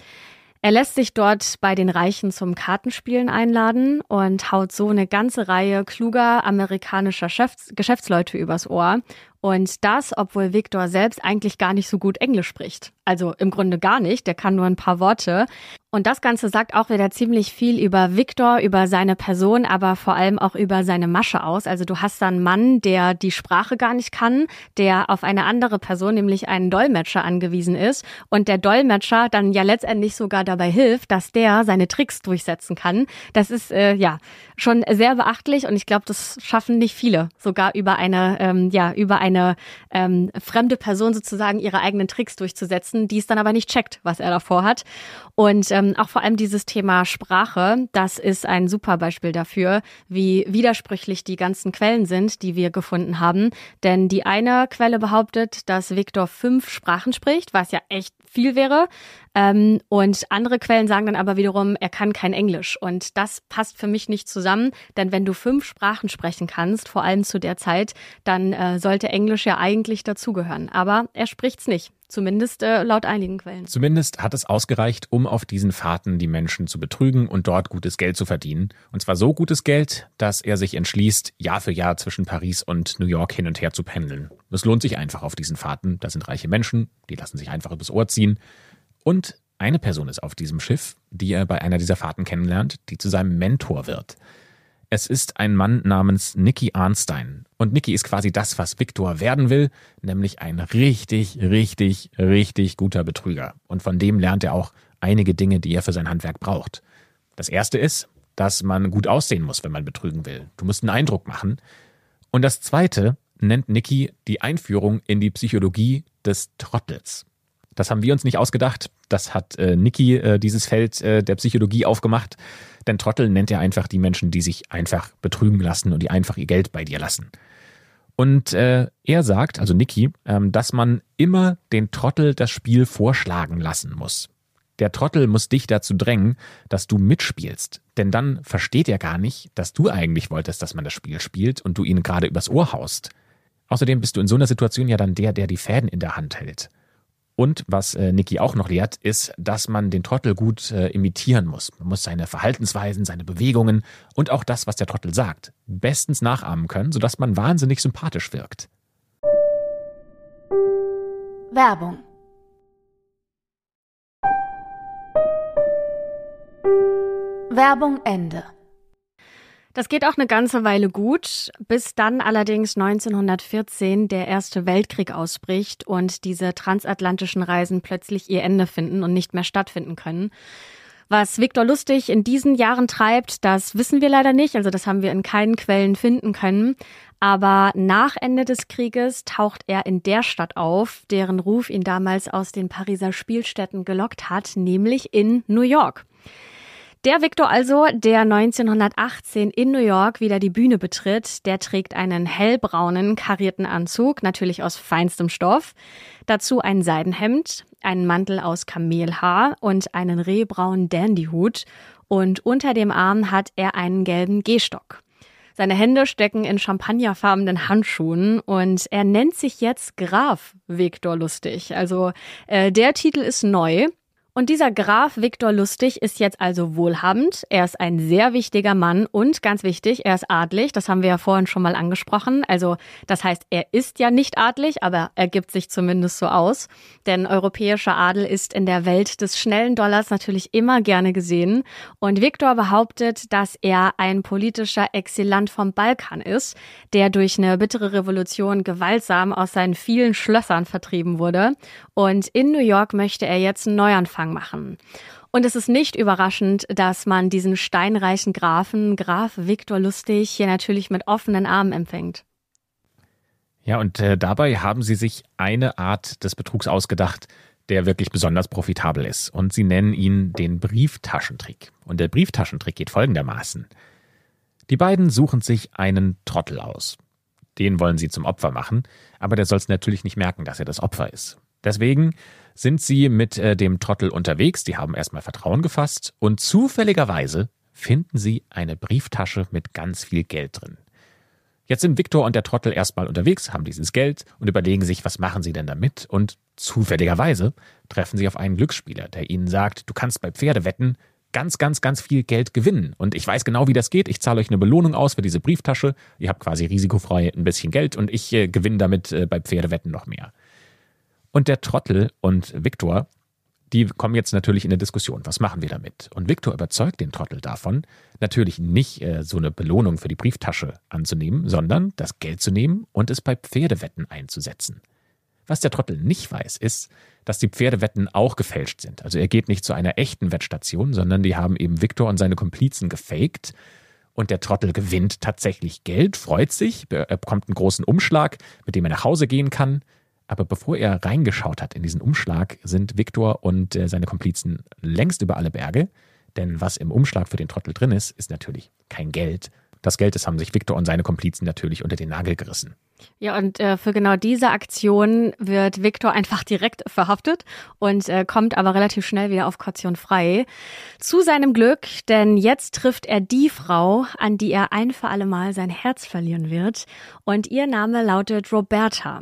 Er lässt sich dort bei den Reichen zum Kartenspielen einladen und haut so eine ganze Reihe kluger amerikanischer Geschäftsleute übers Ohr. Und das, obwohl Victor selbst eigentlich gar nicht so gut Englisch spricht. Also im Grunde gar nicht, der kann nur ein paar Worte. Und das Ganze sagt auch wieder ziemlich viel über Victor, über seine Person, aber vor allem auch über seine Masche aus. Also du hast da einen Mann, der die Sprache gar nicht kann, der auf eine andere Person, nämlich einen Dolmetscher angewiesen ist und der Dolmetscher dann ja letztendlich sogar dabei hilft, dass der seine Tricks durchsetzen kann. Das ist äh, ja schon sehr beachtlich und ich glaube, das schaffen nicht viele, sogar über eine ähm, ja über eine ähm, fremde Person sozusagen ihre eigenen Tricks durchzusetzen, die es dann aber nicht checkt, was er davor hat. Und ähm, auch vor allem dieses Thema Sprache, das ist ein super Beispiel dafür, wie widersprüchlich die ganzen Quellen sind, die wir gefunden haben. Denn die eine Quelle behauptet, dass Viktor fünf Sprachen spricht, was ja echt viel wäre. Ähm, und andere Quellen sagen dann aber wiederum, er kann kein Englisch. Und das passt für mich nicht zusammen, denn wenn du fünf Sprachen sprechen kannst, vor allem zu der Zeit, dann äh, sollte Englisch ja eigentlich dazugehören. Aber er spricht's nicht. Zumindest äh, laut einigen Quellen. Zumindest hat es ausgereicht, um auf diesen Fahrten die Menschen zu betrügen und dort gutes Geld zu verdienen. Und zwar so gutes Geld, dass er sich entschließt, Jahr für Jahr zwischen Paris und New York hin und her zu pendeln. Es lohnt sich einfach auf diesen Fahrten. Da sind reiche Menschen, die lassen sich einfach übers Ohr ziehen. Und eine Person ist auf diesem Schiff, die er bei einer dieser Fahrten kennenlernt, die zu seinem Mentor wird. Es ist ein Mann namens Nicky Arnstein. Und Nicky ist quasi das, was Victor werden will, nämlich ein richtig, richtig, richtig guter Betrüger. Und von dem lernt er auch einige Dinge, die er für sein Handwerk braucht. Das erste ist, dass man gut aussehen muss, wenn man betrügen will. Du musst einen Eindruck machen. Und das zweite nennt Nicky die Einführung in die Psychologie des Trottels. Das haben wir uns nicht ausgedacht. Das hat äh, Niki äh, dieses Feld äh, der Psychologie aufgemacht. Denn Trottel nennt er einfach die Menschen, die sich einfach betrügen lassen und die einfach ihr Geld bei dir lassen. Und äh, er sagt, also Niki, ähm, dass man immer den Trottel das Spiel vorschlagen lassen muss. Der Trottel muss dich dazu drängen, dass du mitspielst. Denn dann versteht er gar nicht, dass du eigentlich wolltest, dass man das Spiel spielt und du ihn gerade übers Ohr haust. Außerdem bist du in so einer Situation ja dann der, der die Fäden in der Hand hält. Und was äh, Niki auch noch lehrt, ist, dass man den Trottel gut äh, imitieren muss. Man muss seine Verhaltensweisen, seine Bewegungen und auch das, was der Trottel sagt, bestens nachahmen können, sodass man wahnsinnig sympathisch wirkt. Werbung Werbung Ende das geht auch eine ganze Weile gut, bis dann allerdings 1914 der Erste Weltkrieg ausbricht und diese transatlantischen Reisen plötzlich ihr Ende finden und nicht mehr stattfinden können. Was Viktor Lustig in diesen Jahren treibt, das wissen wir leider nicht, also das haben wir in keinen Quellen finden können. Aber nach Ende des Krieges taucht er in der Stadt auf, deren Ruf ihn damals aus den Pariser Spielstätten gelockt hat, nämlich in New York. Der Victor also, der 1918 in New York wieder die Bühne betritt, der trägt einen hellbraunen karierten Anzug, natürlich aus feinstem Stoff, dazu ein Seidenhemd, einen Mantel aus Kamelhaar und einen rehbraunen Dandyhut und unter dem Arm hat er einen gelben Gehstock. Seine Hände stecken in champagnerfarbenen Handschuhen und er nennt sich jetzt Graf Viktor Lustig. Also äh, der Titel ist neu. Und dieser Graf Viktor Lustig ist jetzt also wohlhabend. Er ist ein sehr wichtiger Mann und ganz wichtig, er ist adlig. Das haben wir ja vorhin schon mal angesprochen. Also das heißt, er ist ja nicht adlig, aber er gibt sich zumindest so aus. Denn europäischer Adel ist in der Welt des schnellen Dollars natürlich immer gerne gesehen. Und Viktor behauptet, dass er ein politischer Exilant vom Balkan ist, der durch eine bittere Revolution gewaltsam aus seinen vielen Schlössern vertrieben wurde. Und in New York möchte er jetzt einen Neuanfang Anfang machen. Und es ist nicht überraschend, dass man diesen steinreichen Grafen, Graf Viktor Lustig, hier natürlich mit offenen Armen empfängt. Ja, und äh, dabei haben sie sich eine Art des Betrugs ausgedacht, der wirklich besonders profitabel ist. Und sie nennen ihn den Brieftaschentrick. Und der Brieftaschentrick geht folgendermaßen. Die beiden suchen sich einen Trottel aus. Den wollen sie zum Opfer machen, aber der soll es natürlich nicht merken, dass er das Opfer ist. Deswegen sind sie mit äh, dem Trottel unterwegs, die haben erstmal Vertrauen gefasst und zufälligerweise finden sie eine Brieftasche mit ganz viel Geld drin. Jetzt sind Viktor und der Trottel erstmal unterwegs, haben dieses Geld und überlegen sich, was machen sie denn damit? Und zufälligerweise treffen sie auf einen Glücksspieler, der ihnen sagt, du kannst bei Pferdewetten ganz, ganz, ganz viel Geld gewinnen. Und ich weiß genau, wie das geht. Ich zahle euch eine Belohnung aus für diese Brieftasche. Ihr habt quasi risikofrei ein bisschen Geld und ich äh, gewinne damit äh, bei Pferdewetten noch mehr. Und der Trottel und Viktor, die kommen jetzt natürlich in eine Diskussion. Was machen wir damit? Und Viktor überzeugt den Trottel davon, natürlich nicht äh, so eine Belohnung für die Brieftasche anzunehmen, sondern das Geld zu nehmen und es bei Pferdewetten einzusetzen. Was der Trottel nicht weiß, ist, dass die Pferdewetten auch gefälscht sind. Also er geht nicht zu einer echten Wettstation, sondern die haben eben Viktor und seine Komplizen gefaked. Und der Trottel gewinnt tatsächlich Geld, freut sich, er bekommt einen großen Umschlag, mit dem er nach Hause gehen kann. Aber bevor er reingeschaut hat in diesen Umschlag, sind Viktor und äh, seine Komplizen längst über alle Berge. Denn was im Umschlag für den Trottel drin ist, ist natürlich kein Geld. Das Geld, das haben sich Viktor und seine Komplizen natürlich unter den Nagel gerissen. Ja, und äh, für genau diese Aktion wird Viktor einfach direkt verhaftet und äh, kommt aber relativ schnell wieder auf Kaution frei. Zu seinem Glück, denn jetzt trifft er die Frau, an die er ein für alle Mal sein Herz verlieren wird. Und ihr Name lautet Roberta.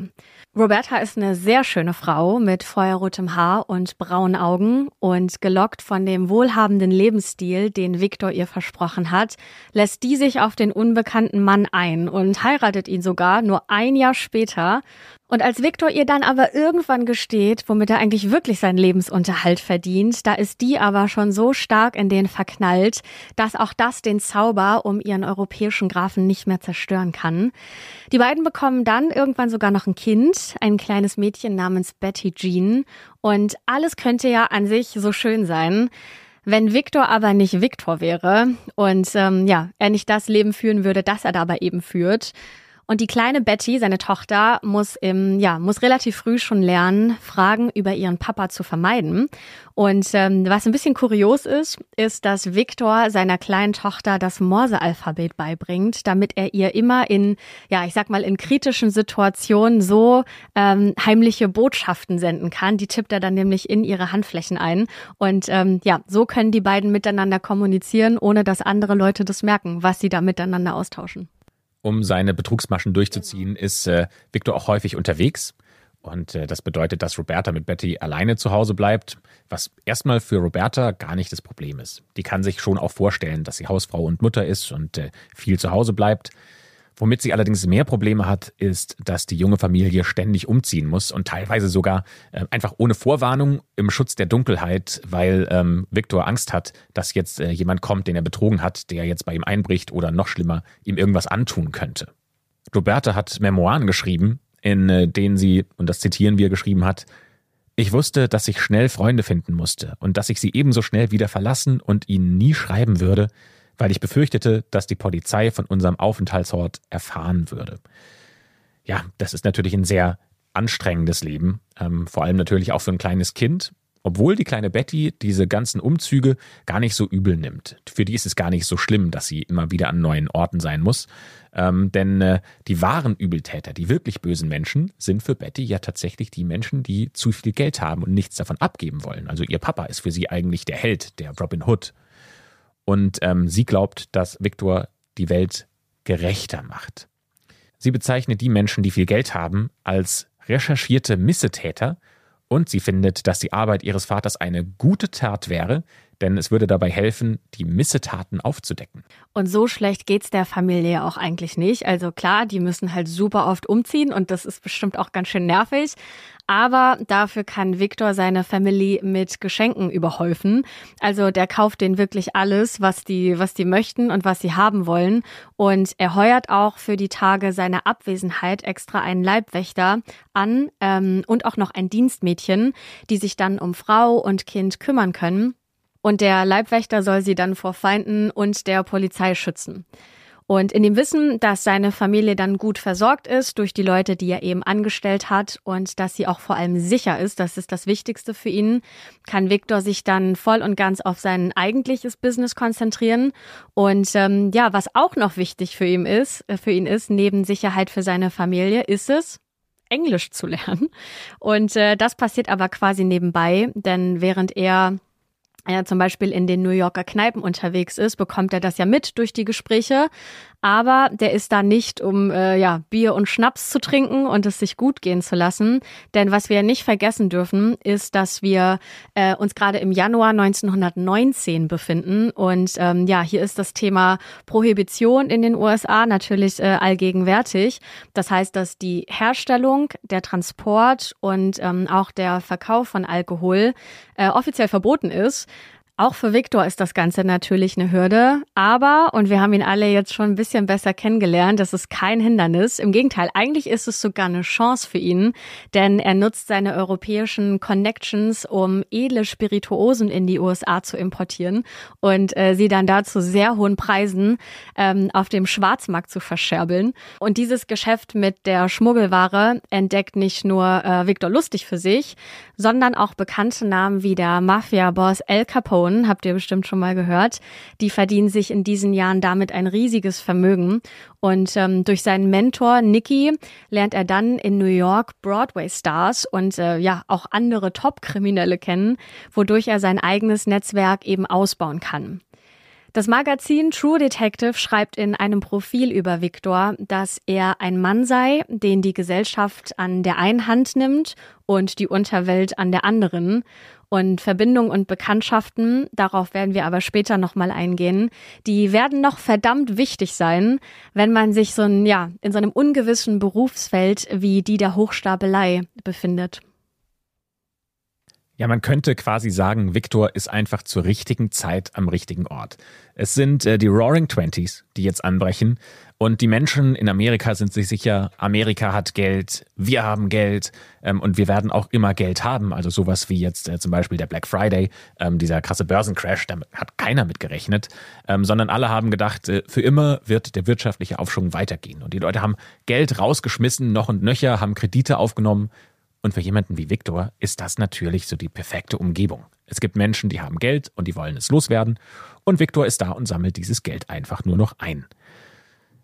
Roberta ist eine sehr schöne Frau mit feuerrotem Haar und braunen Augen und gelockt von dem wohlhabenden Lebensstil, den Viktor ihr versprochen hat, lässt die sich auf den unbekannten Mann ein und heiratet ihn sogar nur ein Jahr später. Und als Viktor ihr dann aber irgendwann gesteht, womit er eigentlich wirklich seinen Lebensunterhalt verdient, da ist die aber schon so stark in den verknallt, dass auch das den Zauber um ihren europäischen Grafen nicht mehr zerstören kann. Die beiden bekommen dann irgendwann sogar noch ein Kind, ein kleines Mädchen namens Betty Jean. Und alles könnte ja an sich so schön sein. Wenn Viktor aber nicht Viktor wäre und ähm, ja, er nicht das Leben führen würde, das er dabei eben führt, und die kleine Betty, seine Tochter, muss im, ja, muss relativ früh schon lernen, Fragen über ihren Papa zu vermeiden. Und ähm, was ein bisschen kurios ist, ist, dass Viktor seiner kleinen Tochter das Morse-Alphabet beibringt, damit er ihr immer in, ja, ich sag mal, in kritischen Situationen so ähm, heimliche Botschaften senden kann. Die tippt er dann nämlich in ihre Handflächen ein. Und ähm, ja, so können die beiden miteinander kommunizieren, ohne dass andere Leute das merken, was sie da miteinander austauschen um seine Betrugsmaschen durchzuziehen, ist äh, Victor auch häufig unterwegs. Und äh, das bedeutet, dass Roberta mit Betty alleine zu Hause bleibt, was erstmal für Roberta gar nicht das Problem ist. Die kann sich schon auch vorstellen, dass sie Hausfrau und Mutter ist und äh, viel zu Hause bleibt. Womit sie allerdings mehr Probleme hat, ist, dass die junge Familie ständig umziehen muss und teilweise sogar äh, einfach ohne Vorwarnung im Schutz der Dunkelheit, weil ähm, Viktor Angst hat, dass jetzt äh, jemand kommt, den er betrogen hat, der jetzt bei ihm einbricht oder noch schlimmer, ihm irgendwas antun könnte. Roberta hat Memoiren geschrieben, in äh, denen sie, und das zitieren wir, geschrieben hat, ich wusste, dass ich schnell Freunde finden musste und dass ich sie ebenso schnell wieder verlassen und ihnen nie schreiben würde, weil ich befürchtete, dass die Polizei von unserem Aufenthaltsort erfahren würde. Ja, das ist natürlich ein sehr anstrengendes Leben, ähm, vor allem natürlich auch für ein kleines Kind. Obwohl die kleine Betty diese ganzen Umzüge gar nicht so übel nimmt. Für die ist es gar nicht so schlimm, dass sie immer wieder an neuen Orten sein muss. Ähm, denn äh, die wahren Übeltäter, die wirklich bösen Menschen, sind für Betty ja tatsächlich die Menschen, die zu viel Geld haben und nichts davon abgeben wollen. Also ihr Papa ist für sie eigentlich der Held, der Robin Hood. Und ähm, sie glaubt, dass Victor die Welt gerechter macht. Sie bezeichnet die Menschen, die viel Geld haben, als recherchierte Missetäter und sie findet, dass die Arbeit ihres Vaters eine gute Tat wäre, denn es würde dabei helfen, die Missetaten aufzudecken. Und so schlecht geht's der Familie auch eigentlich nicht. Also klar, die müssen halt super oft umziehen und das ist bestimmt auch ganz schön nervig. Aber dafür kann Viktor seine Family mit Geschenken überhäufen. Also der kauft denen wirklich alles, was die, was die möchten und was sie haben wollen. Und er heuert auch für die Tage seiner Abwesenheit extra einen Leibwächter an ähm, und auch noch ein Dienstmädchen, die sich dann um Frau und Kind kümmern können. Und der Leibwächter soll sie dann vor Feinden und der Polizei schützen. Und in dem Wissen, dass seine Familie dann gut versorgt ist durch die Leute, die er eben angestellt hat und dass sie auch vor allem sicher ist, das ist das Wichtigste für ihn, kann Viktor sich dann voll und ganz auf sein eigentliches Business konzentrieren. Und ähm, ja, was auch noch wichtig für ihn ist, äh, für ihn ist, neben Sicherheit für seine Familie, ist es, Englisch zu lernen. Und äh, das passiert aber quasi nebenbei, denn während er er zum Beispiel in den New Yorker Kneipen unterwegs ist, bekommt er das ja mit durch die Gespräche aber der ist da nicht, um äh, ja, Bier und Schnaps zu trinken und es sich gut gehen zu lassen. Denn was wir nicht vergessen dürfen, ist, dass wir äh, uns gerade im Januar 1919 befinden. Und ähm, ja, hier ist das Thema Prohibition in den USA natürlich äh, allgegenwärtig. Das heißt, dass die Herstellung, der Transport und ähm, auch der Verkauf von Alkohol äh, offiziell verboten ist. Auch für Viktor ist das Ganze natürlich eine Hürde, aber, und wir haben ihn alle jetzt schon ein bisschen besser kennengelernt, das ist kein Hindernis. Im Gegenteil, eigentlich ist es sogar eine Chance für ihn, denn er nutzt seine europäischen Connections, um edle Spirituosen in die USA zu importieren und äh, sie dann da zu sehr hohen Preisen ähm, auf dem Schwarzmarkt zu verscherbeln. Und dieses Geschäft mit der Schmuggelware entdeckt nicht nur äh, Viktor lustig für sich, sondern auch bekannte Namen wie der Mafia-Boss El Capone habt ihr bestimmt schon mal gehört. Die verdienen sich in diesen Jahren damit ein riesiges Vermögen. Und ähm, durch seinen Mentor Nicky lernt er dann in New York Broadway-Stars und äh, ja auch andere Top-Kriminelle kennen, wodurch er sein eigenes Netzwerk eben ausbauen kann. Das Magazin True Detective schreibt in einem Profil über Victor, dass er ein Mann sei, den die Gesellschaft an der einen Hand nimmt und die Unterwelt an der anderen. Und Verbindungen und Bekanntschaften, darauf werden wir aber später nochmal eingehen, die werden noch verdammt wichtig sein, wenn man sich so ein, ja, in so einem ungewissen Berufsfeld wie die der Hochstapelei befindet. Ja, man könnte quasi sagen, Victor ist einfach zur richtigen Zeit am richtigen Ort. Es sind äh, die Roaring Twenties, die jetzt anbrechen. Und die Menschen in Amerika sind sich sicher, Amerika hat Geld, wir haben Geld ähm, und wir werden auch immer Geld haben. Also sowas wie jetzt äh, zum Beispiel der Black Friday, ähm, dieser krasse Börsencrash, da hat keiner mit gerechnet, ähm, sondern alle haben gedacht, äh, für immer wird der wirtschaftliche Aufschwung weitergehen. Und die Leute haben Geld rausgeschmissen, noch und nöcher, haben Kredite aufgenommen, und für jemanden wie Viktor ist das natürlich so die perfekte Umgebung. Es gibt Menschen, die haben Geld und die wollen es loswerden. Und Viktor ist da und sammelt dieses Geld einfach nur noch ein.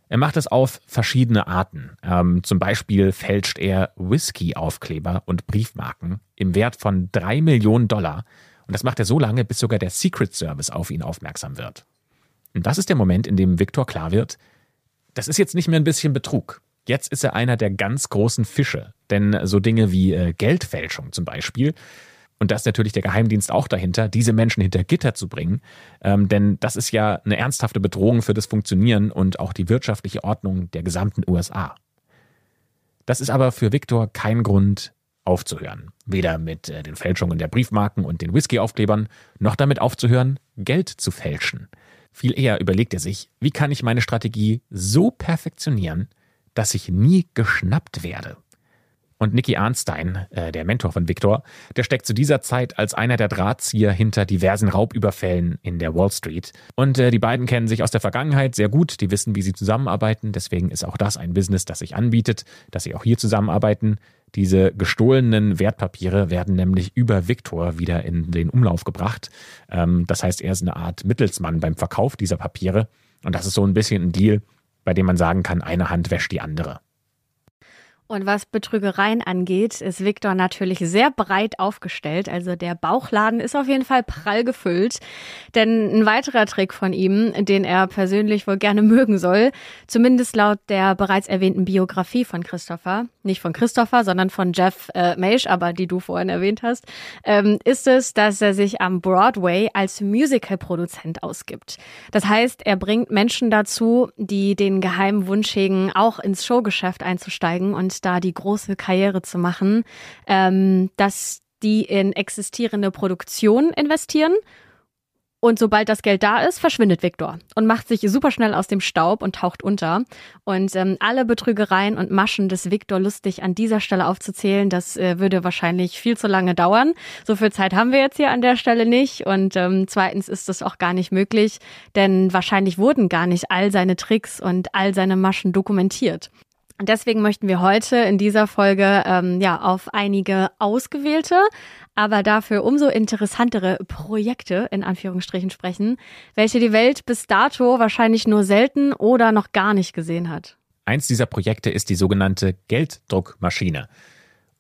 Er macht es auf verschiedene Arten. Ähm, zum Beispiel fälscht er Whisky-Aufkleber und Briefmarken im Wert von drei Millionen Dollar. Und das macht er so lange, bis sogar der Secret Service auf ihn aufmerksam wird. Und das ist der Moment, in dem Viktor klar wird, das ist jetzt nicht mehr ein bisschen Betrug. Jetzt ist er einer der ganz großen Fische. Denn so Dinge wie äh, Geldfälschung zum Beispiel, und da ist natürlich der Geheimdienst auch dahinter, diese Menschen hinter Gitter zu bringen. Ähm, denn das ist ja eine ernsthafte Bedrohung für das Funktionieren und auch die wirtschaftliche Ordnung der gesamten USA. Das ist aber für Viktor kein Grund, aufzuhören. Weder mit äh, den Fälschungen der Briefmarken und den Whisky-Aufklebern, noch damit aufzuhören, Geld zu fälschen. Viel eher überlegt er sich, wie kann ich meine Strategie so perfektionieren, dass ich nie geschnappt werde. Und Nicky Arnstein, äh, der Mentor von Victor, der steckt zu dieser Zeit als einer der Drahtzieher hinter diversen Raubüberfällen in der Wall Street. Und äh, die beiden kennen sich aus der Vergangenheit sehr gut, die wissen, wie sie zusammenarbeiten. Deswegen ist auch das ein Business, das sich anbietet, dass sie auch hier zusammenarbeiten. Diese gestohlenen Wertpapiere werden nämlich über Victor wieder in den Umlauf gebracht. Ähm, das heißt, er ist eine Art Mittelsmann beim Verkauf dieser Papiere. Und das ist so ein bisschen ein Deal, bei dem man sagen kann, eine Hand wäscht die andere. Und was Betrügereien angeht, ist Victor natürlich sehr breit aufgestellt. Also der Bauchladen ist auf jeden Fall prall gefüllt. Denn ein weiterer Trick von ihm, den er persönlich wohl gerne mögen soll, zumindest laut der bereits erwähnten Biografie von Christopher, nicht von Christopher, sondern von Jeff äh, Maish, aber die du vorhin erwähnt hast, ähm, ist es, dass er sich am Broadway als Musical-Produzent ausgibt. Das heißt, er bringt Menschen dazu, die den geheimen Wunsch hegen, auch ins Showgeschäft einzusteigen und da die große Karriere zu machen, ähm, dass die in existierende Produktion investieren. Und sobald das Geld da ist, verschwindet Viktor und macht sich super schnell aus dem Staub und taucht unter. Und ähm, alle Betrügereien und Maschen des Viktor lustig an dieser Stelle aufzuzählen, das äh, würde wahrscheinlich viel zu lange dauern. So viel Zeit haben wir jetzt hier an der Stelle nicht. Und ähm, zweitens ist das auch gar nicht möglich, denn wahrscheinlich wurden gar nicht all seine Tricks und all seine Maschen dokumentiert. Und deswegen möchten wir heute in dieser Folge ähm, ja auf einige ausgewählte, aber dafür umso interessantere Projekte in Anführungsstrichen sprechen, welche die Welt bis dato wahrscheinlich nur selten oder noch gar nicht gesehen hat. Eins dieser Projekte ist die sogenannte Gelddruckmaschine.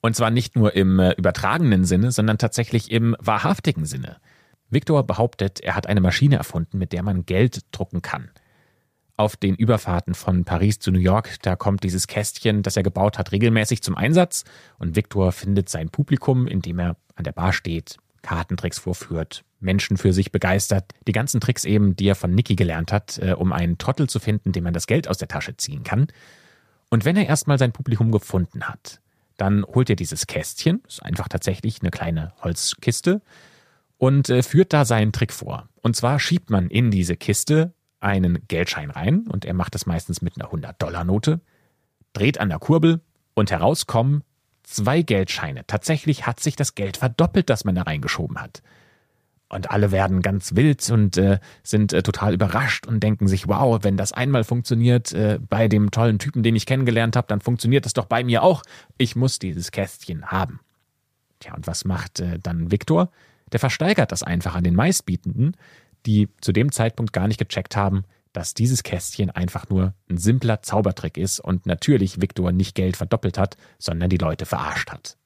Und zwar nicht nur im äh, übertragenen Sinne, sondern tatsächlich im wahrhaftigen Sinne. Victor behauptet, er hat eine Maschine erfunden, mit der man Geld drucken kann auf den Überfahrten von Paris zu New York, da kommt dieses Kästchen, das er gebaut hat, regelmäßig zum Einsatz. Und Victor findet sein Publikum, indem er an der Bar steht, Kartentricks vorführt, Menschen für sich begeistert, die ganzen Tricks eben, die er von Nicky gelernt hat, äh, um einen Trottel zu finden, dem man das Geld aus der Tasche ziehen kann. Und wenn er erstmal sein Publikum gefunden hat, dann holt er dieses Kästchen, ist einfach tatsächlich eine kleine Holzkiste, und äh, führt da seinen Trick vor. Und zwar schiebt man in diese Kiste einen Geldschein rein und er macht das meistens mit einer 100-Dollar-Note, dreht an der Kurbel und herauskommen zwei Geldscheine. Tatsächlich hat sich das Geld verdoppelt, das man da reingeschoben hat. Und alle werden ganz wild und äh, sind äh, total überrascht und denken sich, wow, wenn das einmal funktioniert äh, bei dem tollen Typen, den ich kennengelernt habe, dann funktioniert das doch bei mir auch. Ich muss dieses Kästchen haben. Tja, und was macht äh, dann Viktor? Der versteigert das einfach an den Meistbietenden, die zu dem Zeitpunkt gar nicht gecheckt haben, dass dieses Kästchen einfach nur ein simpler Zaubertrick ist und natürlich Victor nicht Geld verdoppelt hat, sondern die Leute verarscht hat.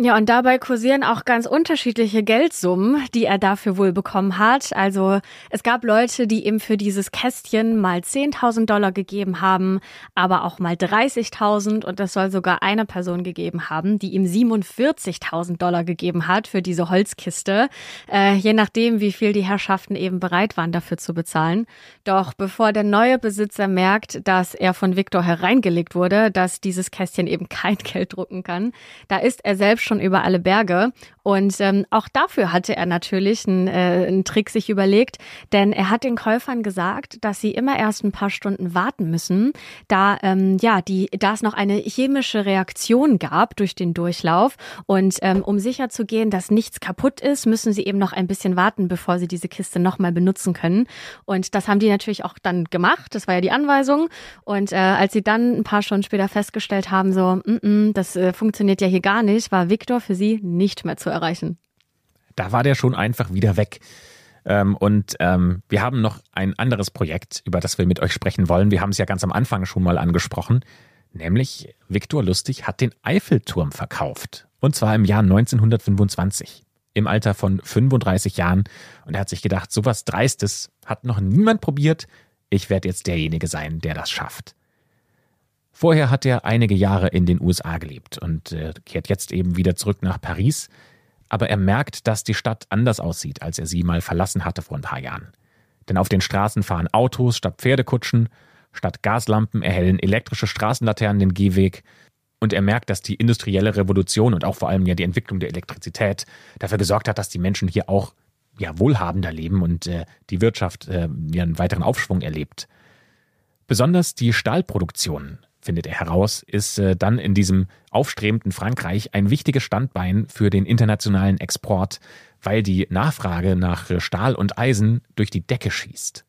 Ja, und dabei kursieren auch ganz unterschiedliche Geldsummen, die er dafür wohl bekommen hat. Also es gab Leute, die ihm für dieses Kästchen mal 10.000 Dollar gegeben haben, aber auch mal 30.000 und es soll sogar eine Person gegeben haben, die ihm 47.000 Dollar gegeben hat für diese Holzkiste, äh, je nachdem, wie viel die Herrschaften eben bereit waren dafür zu bezahlen. Doch bevor der neue Besitzer merkt, dass er von Victor hereingelegt wurde, dass dieses Kästchen eben kein Geld drucken kann, da ist er selbst schon über alle Berge. Und ähm, auch dafür hatte er natürlich einen, äh, einen Trick sich überlegt, denn er hat den Käufern gesagt, dass sie immer erst ein paar Stunden warten müssen, da ähm, ja die, da es noch eine chemische Reaktion gab durch den Durchlauf. Und ähm, um sicher zu gehen, dass nichts kaputt ist, müssen sie eben noch ein bisschen warten, bevor sie diese Kiste nochmal benutzen können. Und das haben die natürlich auch dann gemacht. Das war ja die Anweisung. Und äh, als sie dann ein paar Stunden später festgestellt haben, so, mm -mm, das äh, funktioniert ja hier gar nicht, war Viktor für sie nicht mehr zu erreichen. Da war der schon einfach wieder weg. Ähm, und ähm, wir haben noch ein anderes Projekt, über das wir mit euch sprechen wollen. Wir haben es ja ganz am Anfang schon mal angesprochen. Nämlich Viktor Lustig hat den Eiffelturm verkauft. Und zwar im Jahr 1925. Im Alter von 35 Jahren. Und er hat sich gedacht, sowas Dreistes hat noch niemand probiert. Ich werde jetzt derjenige sein, der das schafft. Vorher hat er einige Jahre in den USA gelebt und äh, kehrt jetzt eben wieder zurück nach Paris. Aber er merkt, dass die Stadt anders aussieht, als er sie mal verlassen hatte vor ein paar Jahren. Denn auf den Straßen fahren Autos statt Pferdekutschen, statt Gaslampen erhellen elektrische Straßenlaternen den Gehweg. Und er merkt, dass die industrielle Revolution und auch vor allem ja die Entwicklung der Elektrizität dafür gesorgt hat, dass die Menschen hier auch ja, wohlhabender leben und äh, die Wirtschaft äh, einen weiteren Aufschwung erlebt. Besonders die Stahlproduktion findet er heraus, ist äh, dann in diesem aufstrebenden Frankreich ein wichtiges Standbein für den internationalen Export, weil die Nachfrage nach Stahl und Eisen durch die Decke schießt.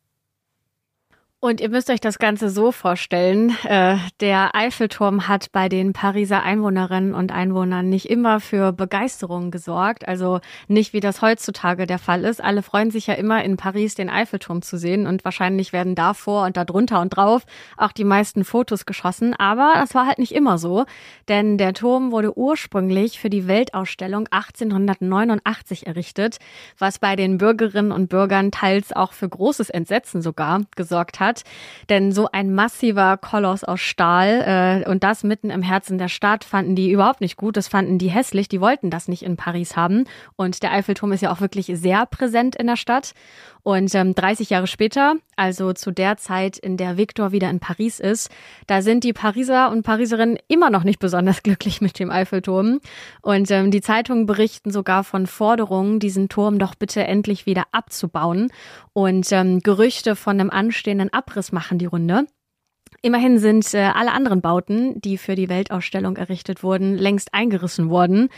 Und ihr müsst euch das Ganze so vorstellen, äh, der Eiffelturm hat bei den Pariser Einwohnerinnen und Einwohnern nicht immer für Begeisterung gesorgt, also nicht wie das heutzutage der Fall ist. Alle freuen sich ja immer in Paris den Eiffelturm zu sehen und wahrscheinlich werden davor und darunter und drauf auch die meisten Fotos geschossen, aber das war halt nicht immer so, denn der Turm wurde ursprünglich für die Weltausstellung 1889 errichtet, was bei den Bürgerinnen und Bürgern teils auch für großes Entsetzen sogar gesorgt hat hat. Denn so ein massiver Koloss aus Stahl äh, und das mitten im Herzen der Stadt fanden die überhaupt nicht gut. Das fanden die hässlich. Die wollten das nicht in Paris haben. Und der Eiffelturm ist ja auch wirklich sehr präsent in der Stadt. Und ähm, 30 Jahre später, also zu der Zeit, in der Victor wieder in Paris ist, da sind die Pariser und Pariserinnen immer noch nicht besonders glücklich mit dem Eiffelturm. Und ähm, die Zeitungen berichten sogar von Forderungen, diesen Turm doch bitte endlich wieder abzubauen. Und ähm, Gerüchte von einem anstehenden Abriss machen die Runde. Immerhin sind äh, alle anderen Bauten, die für die Weltausstellung errichtet wurden, längst eingerissen worden.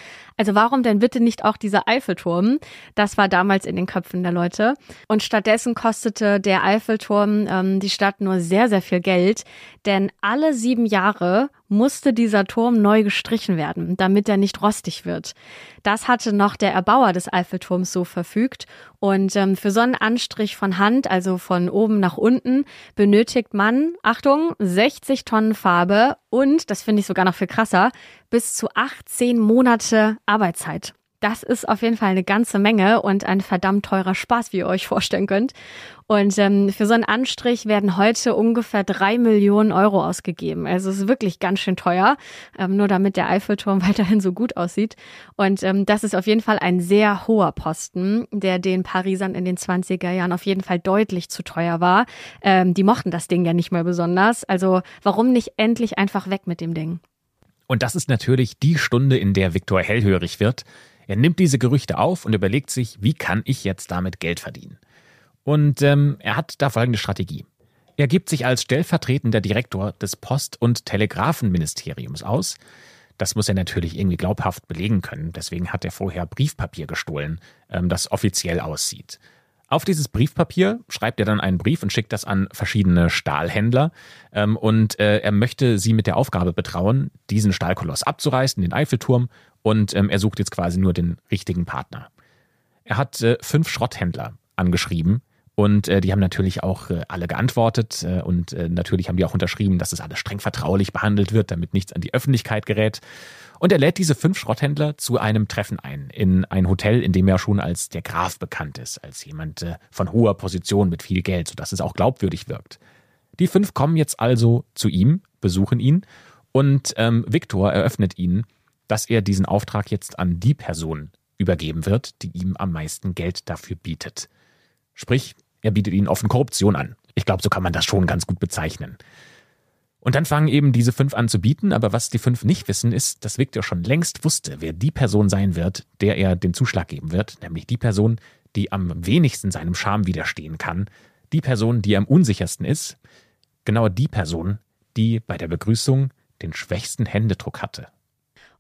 Also warum denn bitte nicht auch dieser Eiffelturm? Das war damals in den Köpfen der Leute. Und stattdessen kostete der Eiffelturm ähm, die Stadt nur sehr, sehr viel Geld, denn alle sieben Jahre musste dieser Turm neu gestrichen werden, damit er nicht rostig wird. Das hatte noch der Erbauer des Eiffelturms so verfügt. Und ähm, für so einen Anstrich von Hand, also von oben nach unten, benötigt man, Achtung, 60 Tonnen Farbe und, das finde ich sogar noch viel krasser, bis zu 18 Monate Arbeitszeit. Das ist auf jeden Fall eine ganze Menge und ein verdammt teurer Spaß, wie ihr euch vorstellen könnt. Und ähm, für so einen Anstrich werden heute ungefähr drei Millionen Euro ausgegeben. Also es ist wirklich ganz schön teuer, ähm, nur damit der Eiffelturm weiterhin so gut aussieht. Und ähm, das ist auf jeden Fall ein sehr hoher Posten, der den Parisern in den 20er Jahren auf jeden Fall deutlich zu teuer war. Ähm, die mochten das Ding ja nicht mehr besonders. Also warum nicht endlich einfach weg mit dem Ding? Und das ist natürlich die Stunde, in der Viktor hellhörig wird. Er nimmt diese Gerüchte auf und überlegt sich, wie kann ich jetzt damit Geld verdienen? Und ähm, er hat da folgende Strategie. Er gibt sich als stellvertretender Direktor des Post- und Telegrafenministeriums aus. Das muss er natürlich irgendwie glaubhaft belegen können. Deswegen hat er vorher Briefpapier gestohlen, ähm, das offiziell aussieht. Auf dieses Briefpapier schreibt er dann einen Brief und schickt das an verschiedene Stahlhändler. Ähm, und äh, er möchte sie mit der Aufgabe betrauen, diesen Stahlkoloss abzureißen, den Eiffelturm. Und ähm, er sucht jetzt quasi nur den richtigen Partner. Er hat äh, fünf Schrotthändler angeschrieben. Und äh, die haben natürlich auch äh, alle geantwortet äh, und äh, natürlich haben die auch unterschrieben, dass das alles streng vertraulich behandelt wird, damit nichts an die Öffentlichkeit gerät. Und er lädt diese fünf Schrotthändler zu einem Treffen ein, in ein Hotel, in dem er schon als der Graf bekannt ist, als jemand äh, von hoher Position mit viel Geld, sodass es auch glaubwürdig wirkt. Die fünf kommen jetzt also zu ihm, besuchen ihn und ähm, Viktor eröffnet ihnen, dass er diesen Auftrag jetzt an die Person übergeben wird, die ihm am meisten Geld dafür bietet. Sprich, er bietet ihnen offen Korruption an. Ich glaube, so kann man das schon ganz gut bezeichnen. Und dann fangen eben diese fünf an zu bieten, aber was die fünf nicht wissen, ist, dass Victor schon längst wusste, wer die Person sein wird, der er den Zuschlag geben wird, nämlich die Person, die am wenigsten seinem Charme widerstehen kann, die Person, die am unsichersten ist, genau die Person, die bei der Begrüßung den schwächsten Händedruck hatte.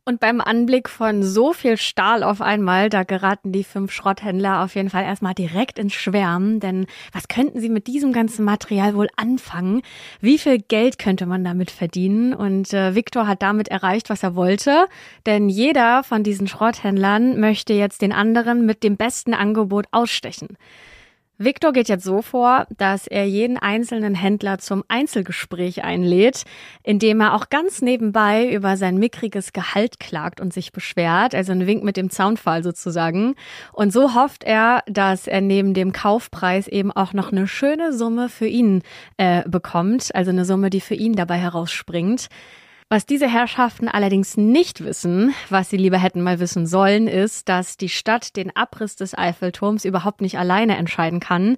Und beim Anblick von so viel Stahl auf einmal, da geraten die fünf Schrotthändler auf jeden Fall erstmal direkt ins Schwärmen. Denn was könnten sie mit diesem ganzen Material wohl anfangen? Wie viel Geld könnte man damit verdienen? Und äh, Viktor hat damit erreicht, was er wollte. Denn jeder von diesen Schrotthändlern möchte jetzt den anderen mit dem besten Angebot ausstechen. Victor geht jetzt so vor, dass er jeden einzelnen Händler zum Einzelgespräch einlädt, indem er auch ganz nebenbei über sein mickriges Gehalt klagt und sich beschwert, also ein Wink mit dem Zaunfall sozusagen. Und so hofft er, dass er neben dem Kaufpreis eben auch noch eine schöne Summe für ihn äh, bekommt, also eine Summe, die für ihn dabei herausspringt. Was diese Herrschaften allerdings nicht wissen, was sie lieber hätten mal wissen sollen, ist, dass die Stadt den Abriss des Eiffelturms überhaupt nicht alleine entscheiden kann,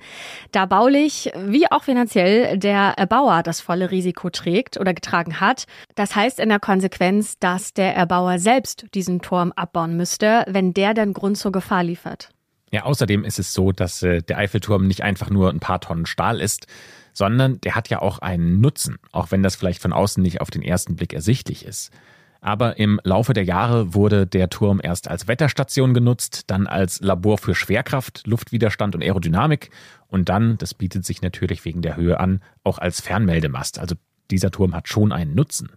da baulich wie auch finanziell der Erbauer das volle Risiko trägt oder getragen hat. Das heißt in der Konsequenz, dass der Erbauer selbst diesen Turm abbauen müsste, wenn der dann Grund zur Gefahr liefert. Ja, außerdem ist es so, dass äh, der Eiffelturm nicht einfach nur ein paar Tonnen Stahl ist, sondern der hat ja auch einen Nutzen, auch wenn das vielleicht von außen nicht auf den ersten Blick ersichtlich ist. Aber im Laufe der Jahre wurde der Turm erst als Wetterstation genutzt, dann als Labor für Schwerkraft, Luftwiderstand und Aerodynamik und dann, das bietet sich natürlich wegen der Höhe an, auch als Fernmeldemast. Also dieser Turm hat schon einen Nutzen.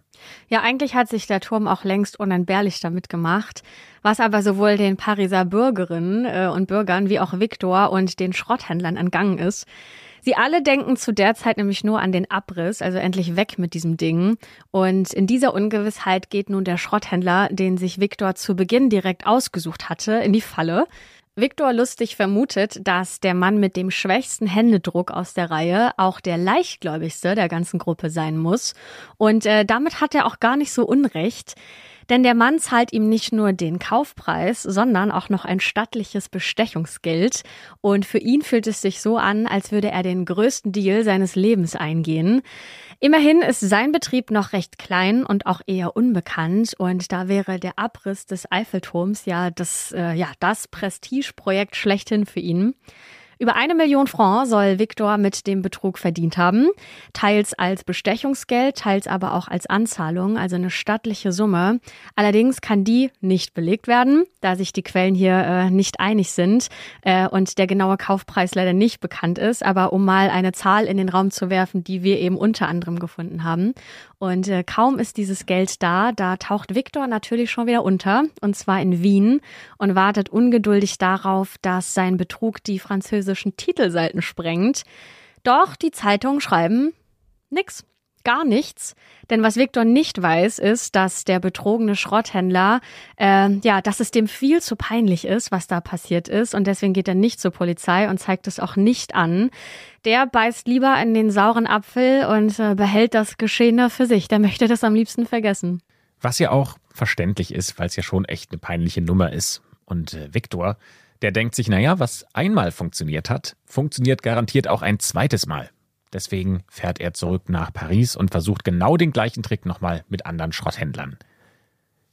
Ja, eigentlich hat sich der Turm auch längst unentbehrlich damit gemacht, was aber sowohl den Pariser Bürgerinnen äh, und Bürgern wie auch Viktor und den Schrotthändlern entgangen ist. Sie alle denken zu der Zeit nämlich nur an den Abriss, also endlich weg mit diesem Ding. Und in dieser Ungewissheit geht nun der Schrotthändler, den sich Viktor zu Beginn direkt ausgesucht hatte, in die Falle. Viktor Lustig vermutet, dass der Mann mit dem schwächsten Händedruck aus der Reihe auch der leichtgläubigste der ganzen Gruppe sein muss. Und äh, damit hat er auch gar nicht so unrecht. Denn der Mann zahlt ihm nicht nur den Kaufpreis, sondern auch noch ein stattliches Bestechungsgeld. Und für ihn fühlt es sich so an, als würde er den größten Deal seines Lebens eingehen. Immerhin ist sein Betrieb noch recht klein und auch eher unbekannt. Und da wäre der Abriss des Eiffelturms ja das, äh, ja, das Prestigeprojekt schlechthin für ihn. Über eine Million Franc soll Viktor mit dem Betrug verdient haben, teils als Bestechungsgeld, teils aber auch als Anzahlung, also eine stattliche Summe. Allerdings kann die nicht belegt werden, da sich die Quellen hier äh, nicht einig sind äh, und der genaue Kaufpreis leider nicht bekannt ist. Aber um mal eine Zahl in den Raum zu werfen, die wir eben unter anderem gefunden haben. Und äh, kaum ist dieses Geld da, da taucht Viktor natürlich schon wieder unter, und zwar in Wien, und wartet ungeduldig darauf, dass sein Betrug die französischen Titelseiten sprengt. Doch die Zeitungen schreiben nix gar nichts. Denn was Viktor nicht weiß, ist, dass der betrogene Schrotthändler, äh, ja, dass es dem viel zu peinlich ist, was da passiert ist. Und deswegen geht er nicht zur Polizei und zeigt es auch nicht an. Der beißt lieber in den sauren Apfel und äh, behält das Geschehene für sich. Der möchte das am liebsten vergessen. Was ja auch verständlich ist, weil es ja schon echt eine peinliche Nummer ist. Und äh, Viktor, der denkt sich, naja, was einmal funktioniert hat, funktioniert garantiert auch ein zweites Mal. Deswegen fährt er zurück nach Paris und versucht genau den gleichen Trick nochmal mit anderen Schrotthändlern.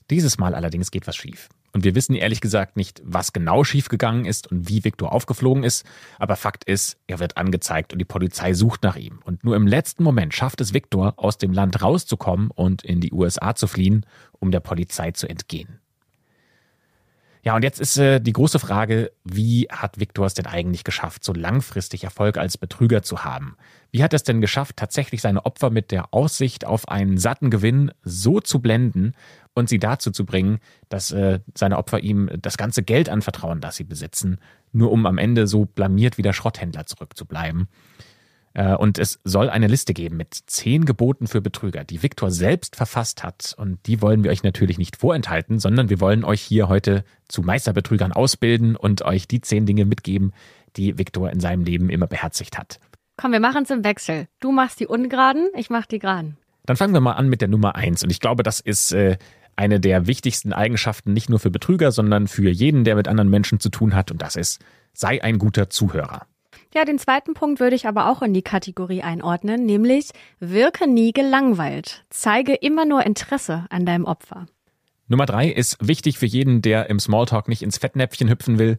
Dieses Mal allerdings geht was schief. Und wir wissen ehrlich gesagt nicht, was genau schiefgegangen ist und wie Viktor aufgeflogen ist. Aber Fakt ist, er wird angezeigt und die Polizei sucht nach ihm. Und nur im letzten Moment schafft es Viktor, aus dem Land rauszukommen und in die USA zu fliehen, um der Polizei zu entgehen. Ja, und jetzt ist äh, die große Frage, wie hat Viktor es denn eigentlich geschafft, so langfristig Erfolg als Betrüger zu haben? Wie hat er es denn geschafft, tatsächlich seine Opfer mit der Aussicht auf einen satten Gewinn so zu blenden und sie dazu zu bringen, dass äh, seine Opfer ihm das ganze Geld anvertrauen, das sie besitzen, nur um am Ende so blamiert wie der Schrotthändler zurückzubleiben? Äh, und es soll eine Liste geben mit zehn Geboten für Betrüger, die Viktor selbst verfasst hat. Und die wollen wir euch natürlich nicht vorenthalten, sondern wir wollen euch hier heute zu Meisterbetrügern ausbilden und euch die zehn Dinge mitgeben, die Viktor in seinem Leben immer beherzigt hat. Komm, wir machen es im Wechsel. Du machst die ungeraden, ich mach die geraden. Dann fangen wir mal an mit der Nummer eins. Und ich glaube, das ist äh, eine der wichtigsten Eigenschaften nicht nur für Betrüger, sondern für jeden, der mit anderen Menschen zu tun hat. Und das ist, sei ein guter Zuhörer. Ja, den zweiten Punkt würde ich aber auch in die Kategorie einordnen, nämlich wirke nie gelangweilt. Zeige immer nur Interesse an deinem Opfer. Nummer drei ist wichtig für jeden, der im Smalltalk nicht ins Fettnäpfchen hüpfen will.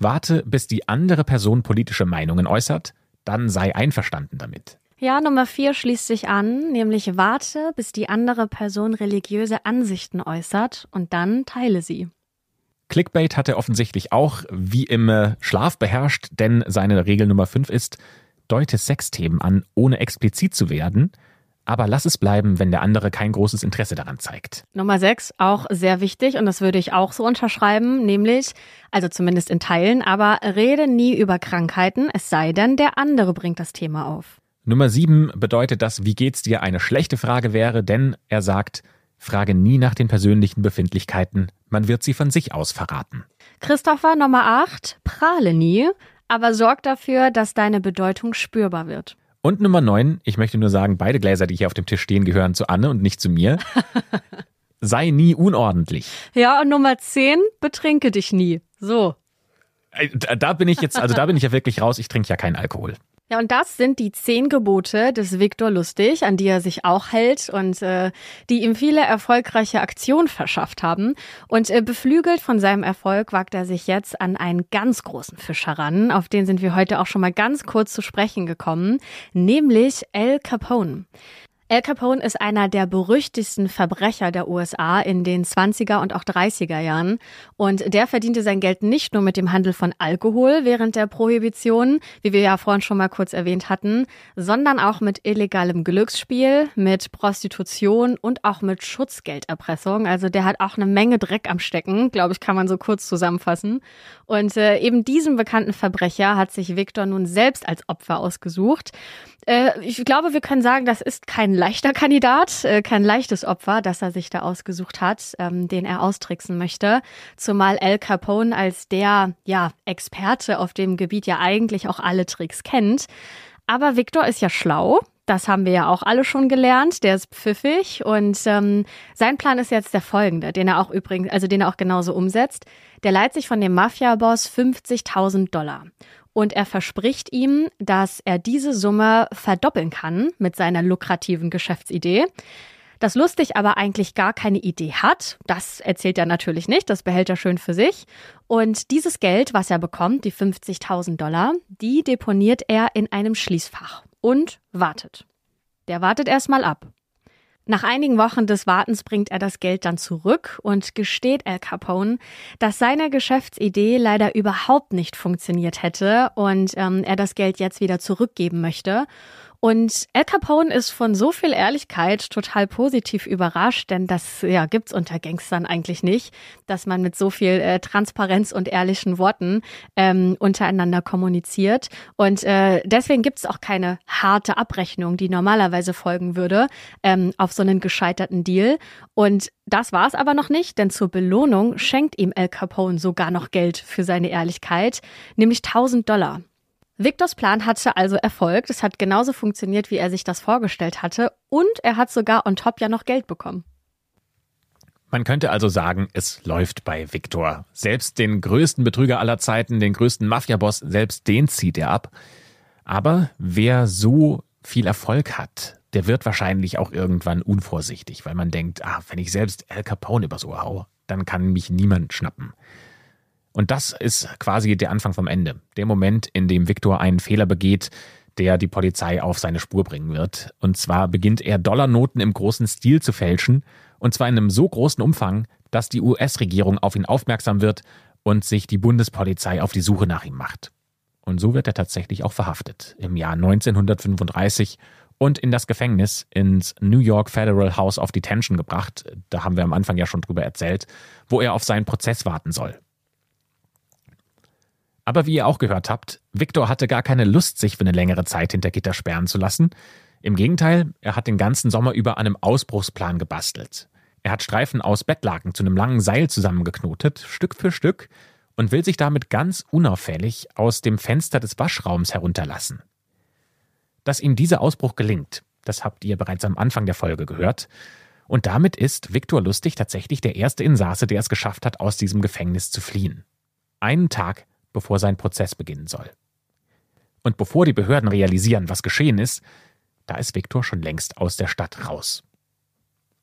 Warte, bis die andere Person politische Meinungen äußert, dann sei einverstanden damit. Ja, Nummer vier schließt sich an, nämlich warte, bis die andere Person religiöse Ansichten äußert und dann teile sie. Clickbait hat er offensichtlich auch wie im äh, Schlaf beherrscht, denn seine Regel Nummer 5 ist, deute Sexthemen an, ohne explizit zu werden, aber lass es bleiben, wenn der andere kein großes Interesse daran zeigt. Nummer 6, auch sehr wichtig und das würde ich auch so unterschreiben, nämlich, also zumindest in Teilen, aber rede nie über Krankheiten, es sei denn, der andere bringt das Thema auf. Nummer 7 bedeutet, dass wie geht's dir eine schlechte Frage wäre, denn er sagt, Frage nie nach den persönlichen Befindlichkeiten, man wird sie von sich aus verraten. Christopher Nummer 8, prahle nie, aber sorg dafür, dass deine Bedeutung spürbar wird. Und Nummer 9, ich möchte nur sagen, beide Gläser, die hier auf dem Tisch stehen, gehören zu Anne und nicht zu mir. Sei nie unordentlich. Ja, und Nummer 10, betrinke dich nie. So. Äh, da bin ich jetzt, also da bin ich ja wirklich raus, ich trinke ja keinen Alkohol. Ja, und das sind die zehn Gebote des Viktor Lustig, an die er sich auch hält und äh, die ihm viele erfolgreiche Aktionen verschafft haben. Und äh, beflügelt von seinem Erfolg wagt er sich jetzt an einen ganz großen Fisch heran. Auf den sind wir heute auch schon mal ganz kurz zu sprechen gekommen, nämlich El Capone. Al Capone ist einer der berüchtigsten Verbrecher der USA in den 20er und auch 30er Jahren. Und der verdiente sein Geld nicht nur mit dem Handel von Alkohol während der Prohibition, wie wir ja vorhin schon mal kurz erwähnt hatten, sondern auch mit illegalem Glücksspiel, mit Prostitution und auch mit Schutzgelderpressung. Also der hat auch eine Menge Dreck am Stecken, glaube ich, kann man so kurz zusammenfassen. Und äh, eben diesen bekannten Verbrecher hat sich Victor nun selbst als Opfer ausgesucht. Äh, ich glaube, wir können sagen, das ist kein leichter Kandidat, äh, kein leichtes Opfer, das er sich da ausgesucht hat, ähm, den er austricksen möchte. Zumal Al Capone als der ja, Experte auf dem Gebiet ja eigentlich auch alle Tricks kennt. Aber Victor ist ja schlau. Das haben wir ja auch alle schon gelernt. Der ist pfiffig und ähm, sein Plan ist jetzt der folgende, den er auch übrigens, also den er auch genauso umsetzt. Der leiht sich von dem Mafia-Boss 50.000 Dollar und er verspricht ihm, dass er diese Summe verdoppeln kann mit seiner lukrativen Geschäftsidee. Das Lustig aber eigentlich gar keine Idee hat, das erzählt er natürlich nicht, das behält er schön für sich. Und dieses Geld, was er bekommt, die 50.000 Dollar, die deponiert er in einem Schließfach und wartet. Der wartet erstmal ab. Nach einigen Wochen des Wartens bringt er das Geld dann zurück und gesteht Al Capone, dass seine Geschäftsidee leider überhaupt nicht funktioniert hätte und ähm, er das Geld jetzt wieder zurückgeben möchte. Und Al Capone ist von so viel Ehrlichkeit total positiv überrascht, denn das ja, gibt's unter Gangstern eigentlich nicht, dass man mit so viel äh, Transparenz und ehrlichen Worten ähm, untereinander kommuniziert. Und äh, deswegen gibt's auch keine harte Abrechnung, die normalerweise folgen würde ähm, auf so einen gescheiterten Deal. Und das war's aber noch nicht, denn zur Belohnung schenkt ihm Al Capone sogar noch Geld für seine Ehrlichkeit, nämlich 1000 Dollar. Victors Plan hatte also Erfolg. Es hat genauso funktioniert, wie er sich das vorgestellt hatte. Und er hat sogar on top ja noch Geld bekommen. Man könnte also sagen, es läuft bei Victor. Selbst den größten Betrüger aller Zeiten, den größten Mafiaboss, selbst den zieht er ab. Aber wer so viel Erfolg hat, der wird wahrscheinlich auch irgendwann unvorsichtig, weil man denkt, ah, wenn ich selbst Al Capone übers Ohr hau, dann kann mich niemand schnappen. Und das ist quasi der Anfang vom Ende. Der Moment, in dem Viktor einen Fehler begeht, der die Polizei auf seine Spur bringen wird. Und zwar beginnt er Dollarnoten im großen Stil zu fälschen, und zwar in einem so großen Umfang, dass die US-Regierung auf ihn aufmerksam wird und sich die Bundespolizei auf die Suche nach ihm macht. Und so wird er tatsächlich auch verhaftet im Jahr 1935 und in das Gefängnis ins New York Federal House of Detention gebracht. Da haben wir am Anfang ja schon drüber erzählt, wo er auf seinen Prozess warten soll. Aber wie ihr auch gehört habt, Victor hatte gar keine Lust, sich für eine längere Zeit hinter Gitter sperren zu lassen. Im Gegenteil, er hat den ganzen Sommer über an einem Ausbruchsplan gebastelt. Er hat Streifen aus Bettlaken zu einem langen Seil zusammengeknotet, Stück für Stück, und will sich damit ganz unauffällig aus dem Fenster des Waschraums herunterlassen. Dass ihm dieser Ausbruch gelingt, das habt ihr bereits am Anfang der Folge gehört. Und damit ist Viktor Lustig tatsächlich der erste Insasse, der es geschafft hat, aus diesem Gefängnis zu fliehen. Einen Tag bevor sein Prozess beginnen soll. Und bevor die Behörden realisieren, was geschehen ist, da ist Viktor schon längst aus der Stadt raus.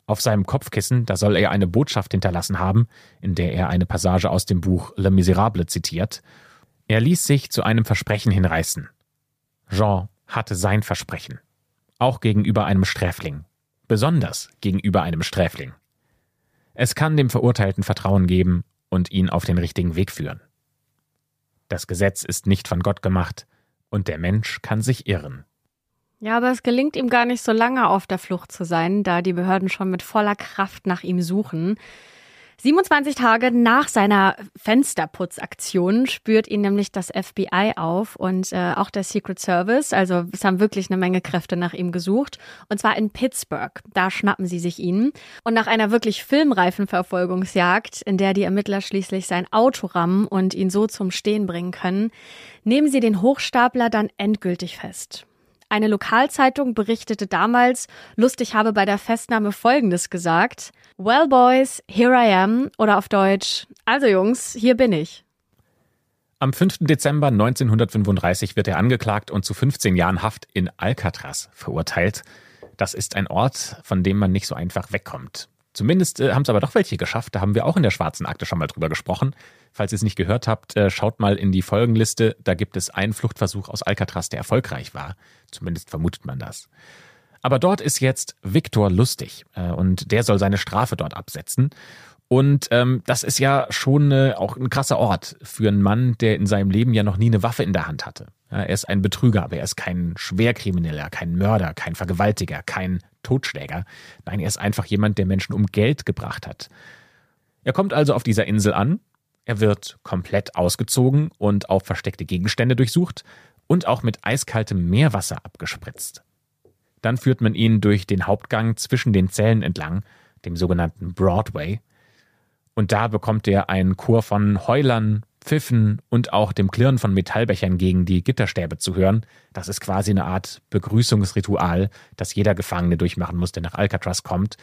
Auf seinem Kopfkissen, da soll er eine Botschaft hinterlassen haben, in der er eine Passage aus dem Buch Le Miserable zitiert. Er ließ sich zu einem Versprechen hinreißen. Jean hatte sein Versprechen. Auch gegenüber einem Sträfling. Besonders gegenüber einem Sträfling. Es kann dem Verurteilten Vertrauen geben und ihn auf den richtigen Weg führen. Das Gesetz ist nicht von Gott gemacht und der Mensch kann sich irren. Ja, aber es gelingt ihm gar nicht so lange auf der Flucht zu sein, da die Behörden schon mit voller Kraft nach ihm suchen. 27 Tage nach seiner Fensterputzaktion spürt ihn nämlich das FBI auf und äh, auch der Secret Service. Also es haben wirklich eine Menge Kräfte nach ihm gesucht. Und zwar in Pittsburgh. Da schnappen sie sich ihn. Und nach einer wirklich filmreifen Verfolgungsjagd, in der die Ermittler schließlich sein Auto rammen und ihn so zum Stehen bringen können, nehmen sie den Hochstapler dann endgültig fest. Eine Lokalzeitung berichtete damals, lustig habe bei der Festnahme Folgendes gesagt. Well, boys, here I am. Oder auf Deutsch, also Jungs, hier bin ich. Am 5. Dezember 1935 wird er angeklagt und zu 15 Jahren Haft in Alcatraz verurteilt. Das ist ein Ort, von dem man nicht so einfach wegkommt. Zumindest äh, haben es aber doch welche geschafft. Da haben wir auch in der schwarzen Akte schon mal drüber gesprochen. Falls ihr es nicht gehört habt, äh, schaut mal in die Folgenliste. Da gibt es einen Fluchtversuch aus Alcatraz, der erfolgreich war. Zumindest vermutet man das. Aber dort ist jetzt Viktor Lustig äh, und der soll seine Strafe dort absetzen. Und ähm, das ist ja schon äh, auch ein krasser Ort für einen Mann, der in seinem Leben ja noch nie eine Waffe in der Hand hatte. Ja, er ist ein Betrüger, aber er ist kein Schwerkrimineller, kein Mörder, kein Vergewaltiger, kein Totschläger. Nein, er ist einfach jemand, der Menschen um Geld gebracht hat. Er kommt also auf dieser Insel an, er wird komplett ausgezogen und auf versteckte Gegenstände durchsucht und auch mit eiskaltem Meerwasser abgespritzt. Dann führt man ihn durch den Hauptgang zwischen den Zellen entlang, dem sogenannten Broadway. Und da bekommt er einen Chor von Heulern, Pfiffen und auch dem Klirren von Metallbechern gegen die Gitterstäbe zu hören. Das ist quasi eine Art Begrüßungsritual, das jeder Gefangene durchmachen muss, der nach Alcatraz kommt.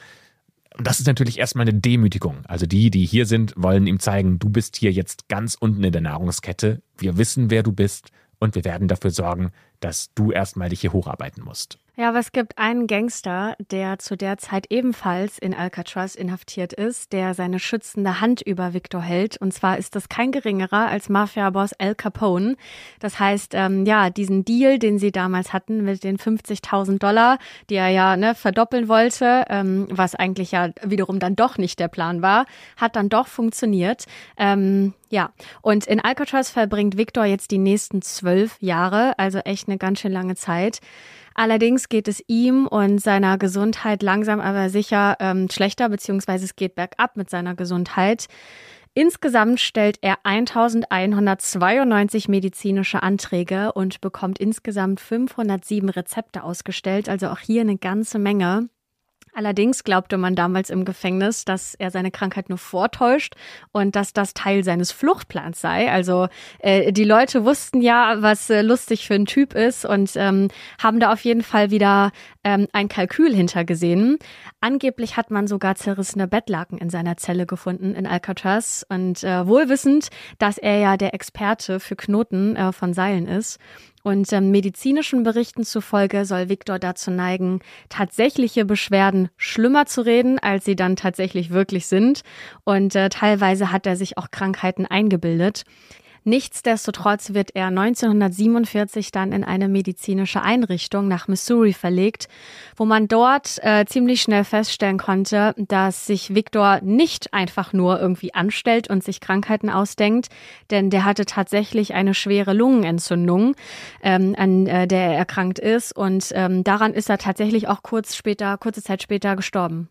Und das ist natürlich erstmal eine Demütigung. Also die, die hier sind, wollen ihm zeigen, du bist hier jetzt ganz unten in der Nahrungskette. Wir wissen, wer du bist und wir werden dafür sorgen, dass du erstmal dich hier hocharbeiten musst. Ja, aber es gibt einen Gangster, der zu der Zeit ebenfalls in Alcatraz inhaftiert ist, der seine schützende Hand über Victor hält. Und zwar ist das kein geringerer als Mafia-Boss Al Capone. Das heißt, ähm, ja, diesen Deal, den sie damals hatten mit den 50.000 Dollar, die er ja ne, verdoppeln wollte, ähm, was eigentlich ja wiederum dann doch nicht der Plan war, hat dann doch funktioniert. Ähm, ja, und in Alcatraz verbringt Victor jetzt die nächsten zwölf Jahre, also echt eine ganz schön lange Zeit. Allerdings geht es ihm und seiner Gesundheit langsam aber sicher ähm, schlechter, beziehungsweise es geht bergab mit seiner Gesundheit. Insgesamt stellt er 1192 medizinische Anträge und bekommt insgesamt 507 Rezepte ausgestellt, also auch hier eine ganze Menge. Allerdings glaubte man damals im Gefängnis, dass er seine Krankheit nur vortäuscht und dass das Teil seines Fluchtplans sei. Also äh, die Leute wussten ja, was äh, lustig für ein Typ ist und ähm, haben da auf jeden Fall wieder ähm, ein Kalkül hintergesehen. Angeblich hat man sogar zerrissene Bettlaken in seiner Zelle gefunden in Alcatraz und äh, wohlwissend, dass er ja der Experte für Knoten äh, von Seilen ist. Und ähm, medizinischen Berichten zufolge soll Viktor dazu neigen, tatsächliche Beschwerden schlimmer zu reden, als sie dann tatsächlich wirklich sind. Und äh, teilweise hat er sich auch Krankheiten eingebildet. Nichtsdestotrotz wird er 1947 dann in eine medizinische Einrichtung nach Missouri verlegt, wo man dort äh, ziemlich schnell feststellen konnte, dass sich Victor nicht einfach nur irgendwie anstellt und sich Krankheiten ausdenkt, denn der hatte tatsächlich eine schwere Lungenentzündung, ähm, an äh, der er erkrankt ist und ähm, daran ist er tatsächlich auch kurz später, kurze Zeit später gestorben.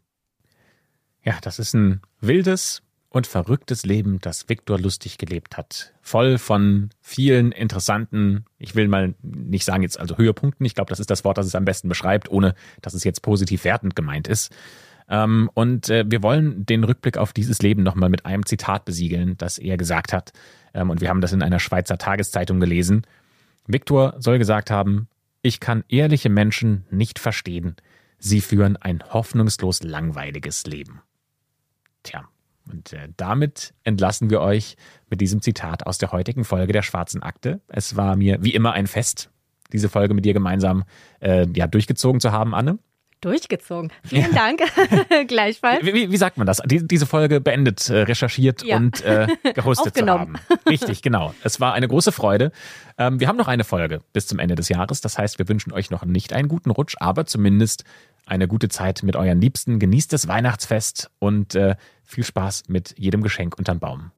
Ja, das ist ein wildes, und verrücktes Leben, das Viktor lustig gelebt hat. Voll von vielen interessanten, ich will mal nicht sagen jetzt also Höhepunkten, ich glaube, das ist das Wort, das es am besten beschreibt, ohne dass es jetzt positiv wertend gemeint ist. Ähm, und äh, wir wollen den Rückblick auf dieses Leben nochmal mit einem Zitat besiegeln, das er gesagt hat. Ähm, und wir haben das in einer Schweizer Tageszeitung gelesen. Viktor soll gesagt haben, ich kann ehrliche Menschen nicht verstehen. Sie führen ein hoffnungslos langweiliges Leben. Tja, und äh, damit entlassen wir euch mit diesem Zitat aus der heutigen Folge der Schwarzen Akte. Es war mir wie immer ein Fest, diese Folge mit dir gemeinsam äh, ja, durchgezogen zu haben, Anne. Durchgezogen. Vielen ja. Dank. Gleichfalls. Wie, wie, sagt man das? Die, diese Folge beendet, äh, recherchiert ja. und äh, gehostet zu haben. Richtig, genau. Es war eine große Freude. Ähm, wir haben noch eine Folge bis zum Ende des Jahres. Das heißt, wir wünschen euch noch nicht einen guten Rutsch, aber zumindest eine gute Zeit mit euren Liebsten. Genießt das Weihnachtsfest und äh, viel Spaß mit jedem Geschenk unterm Baum.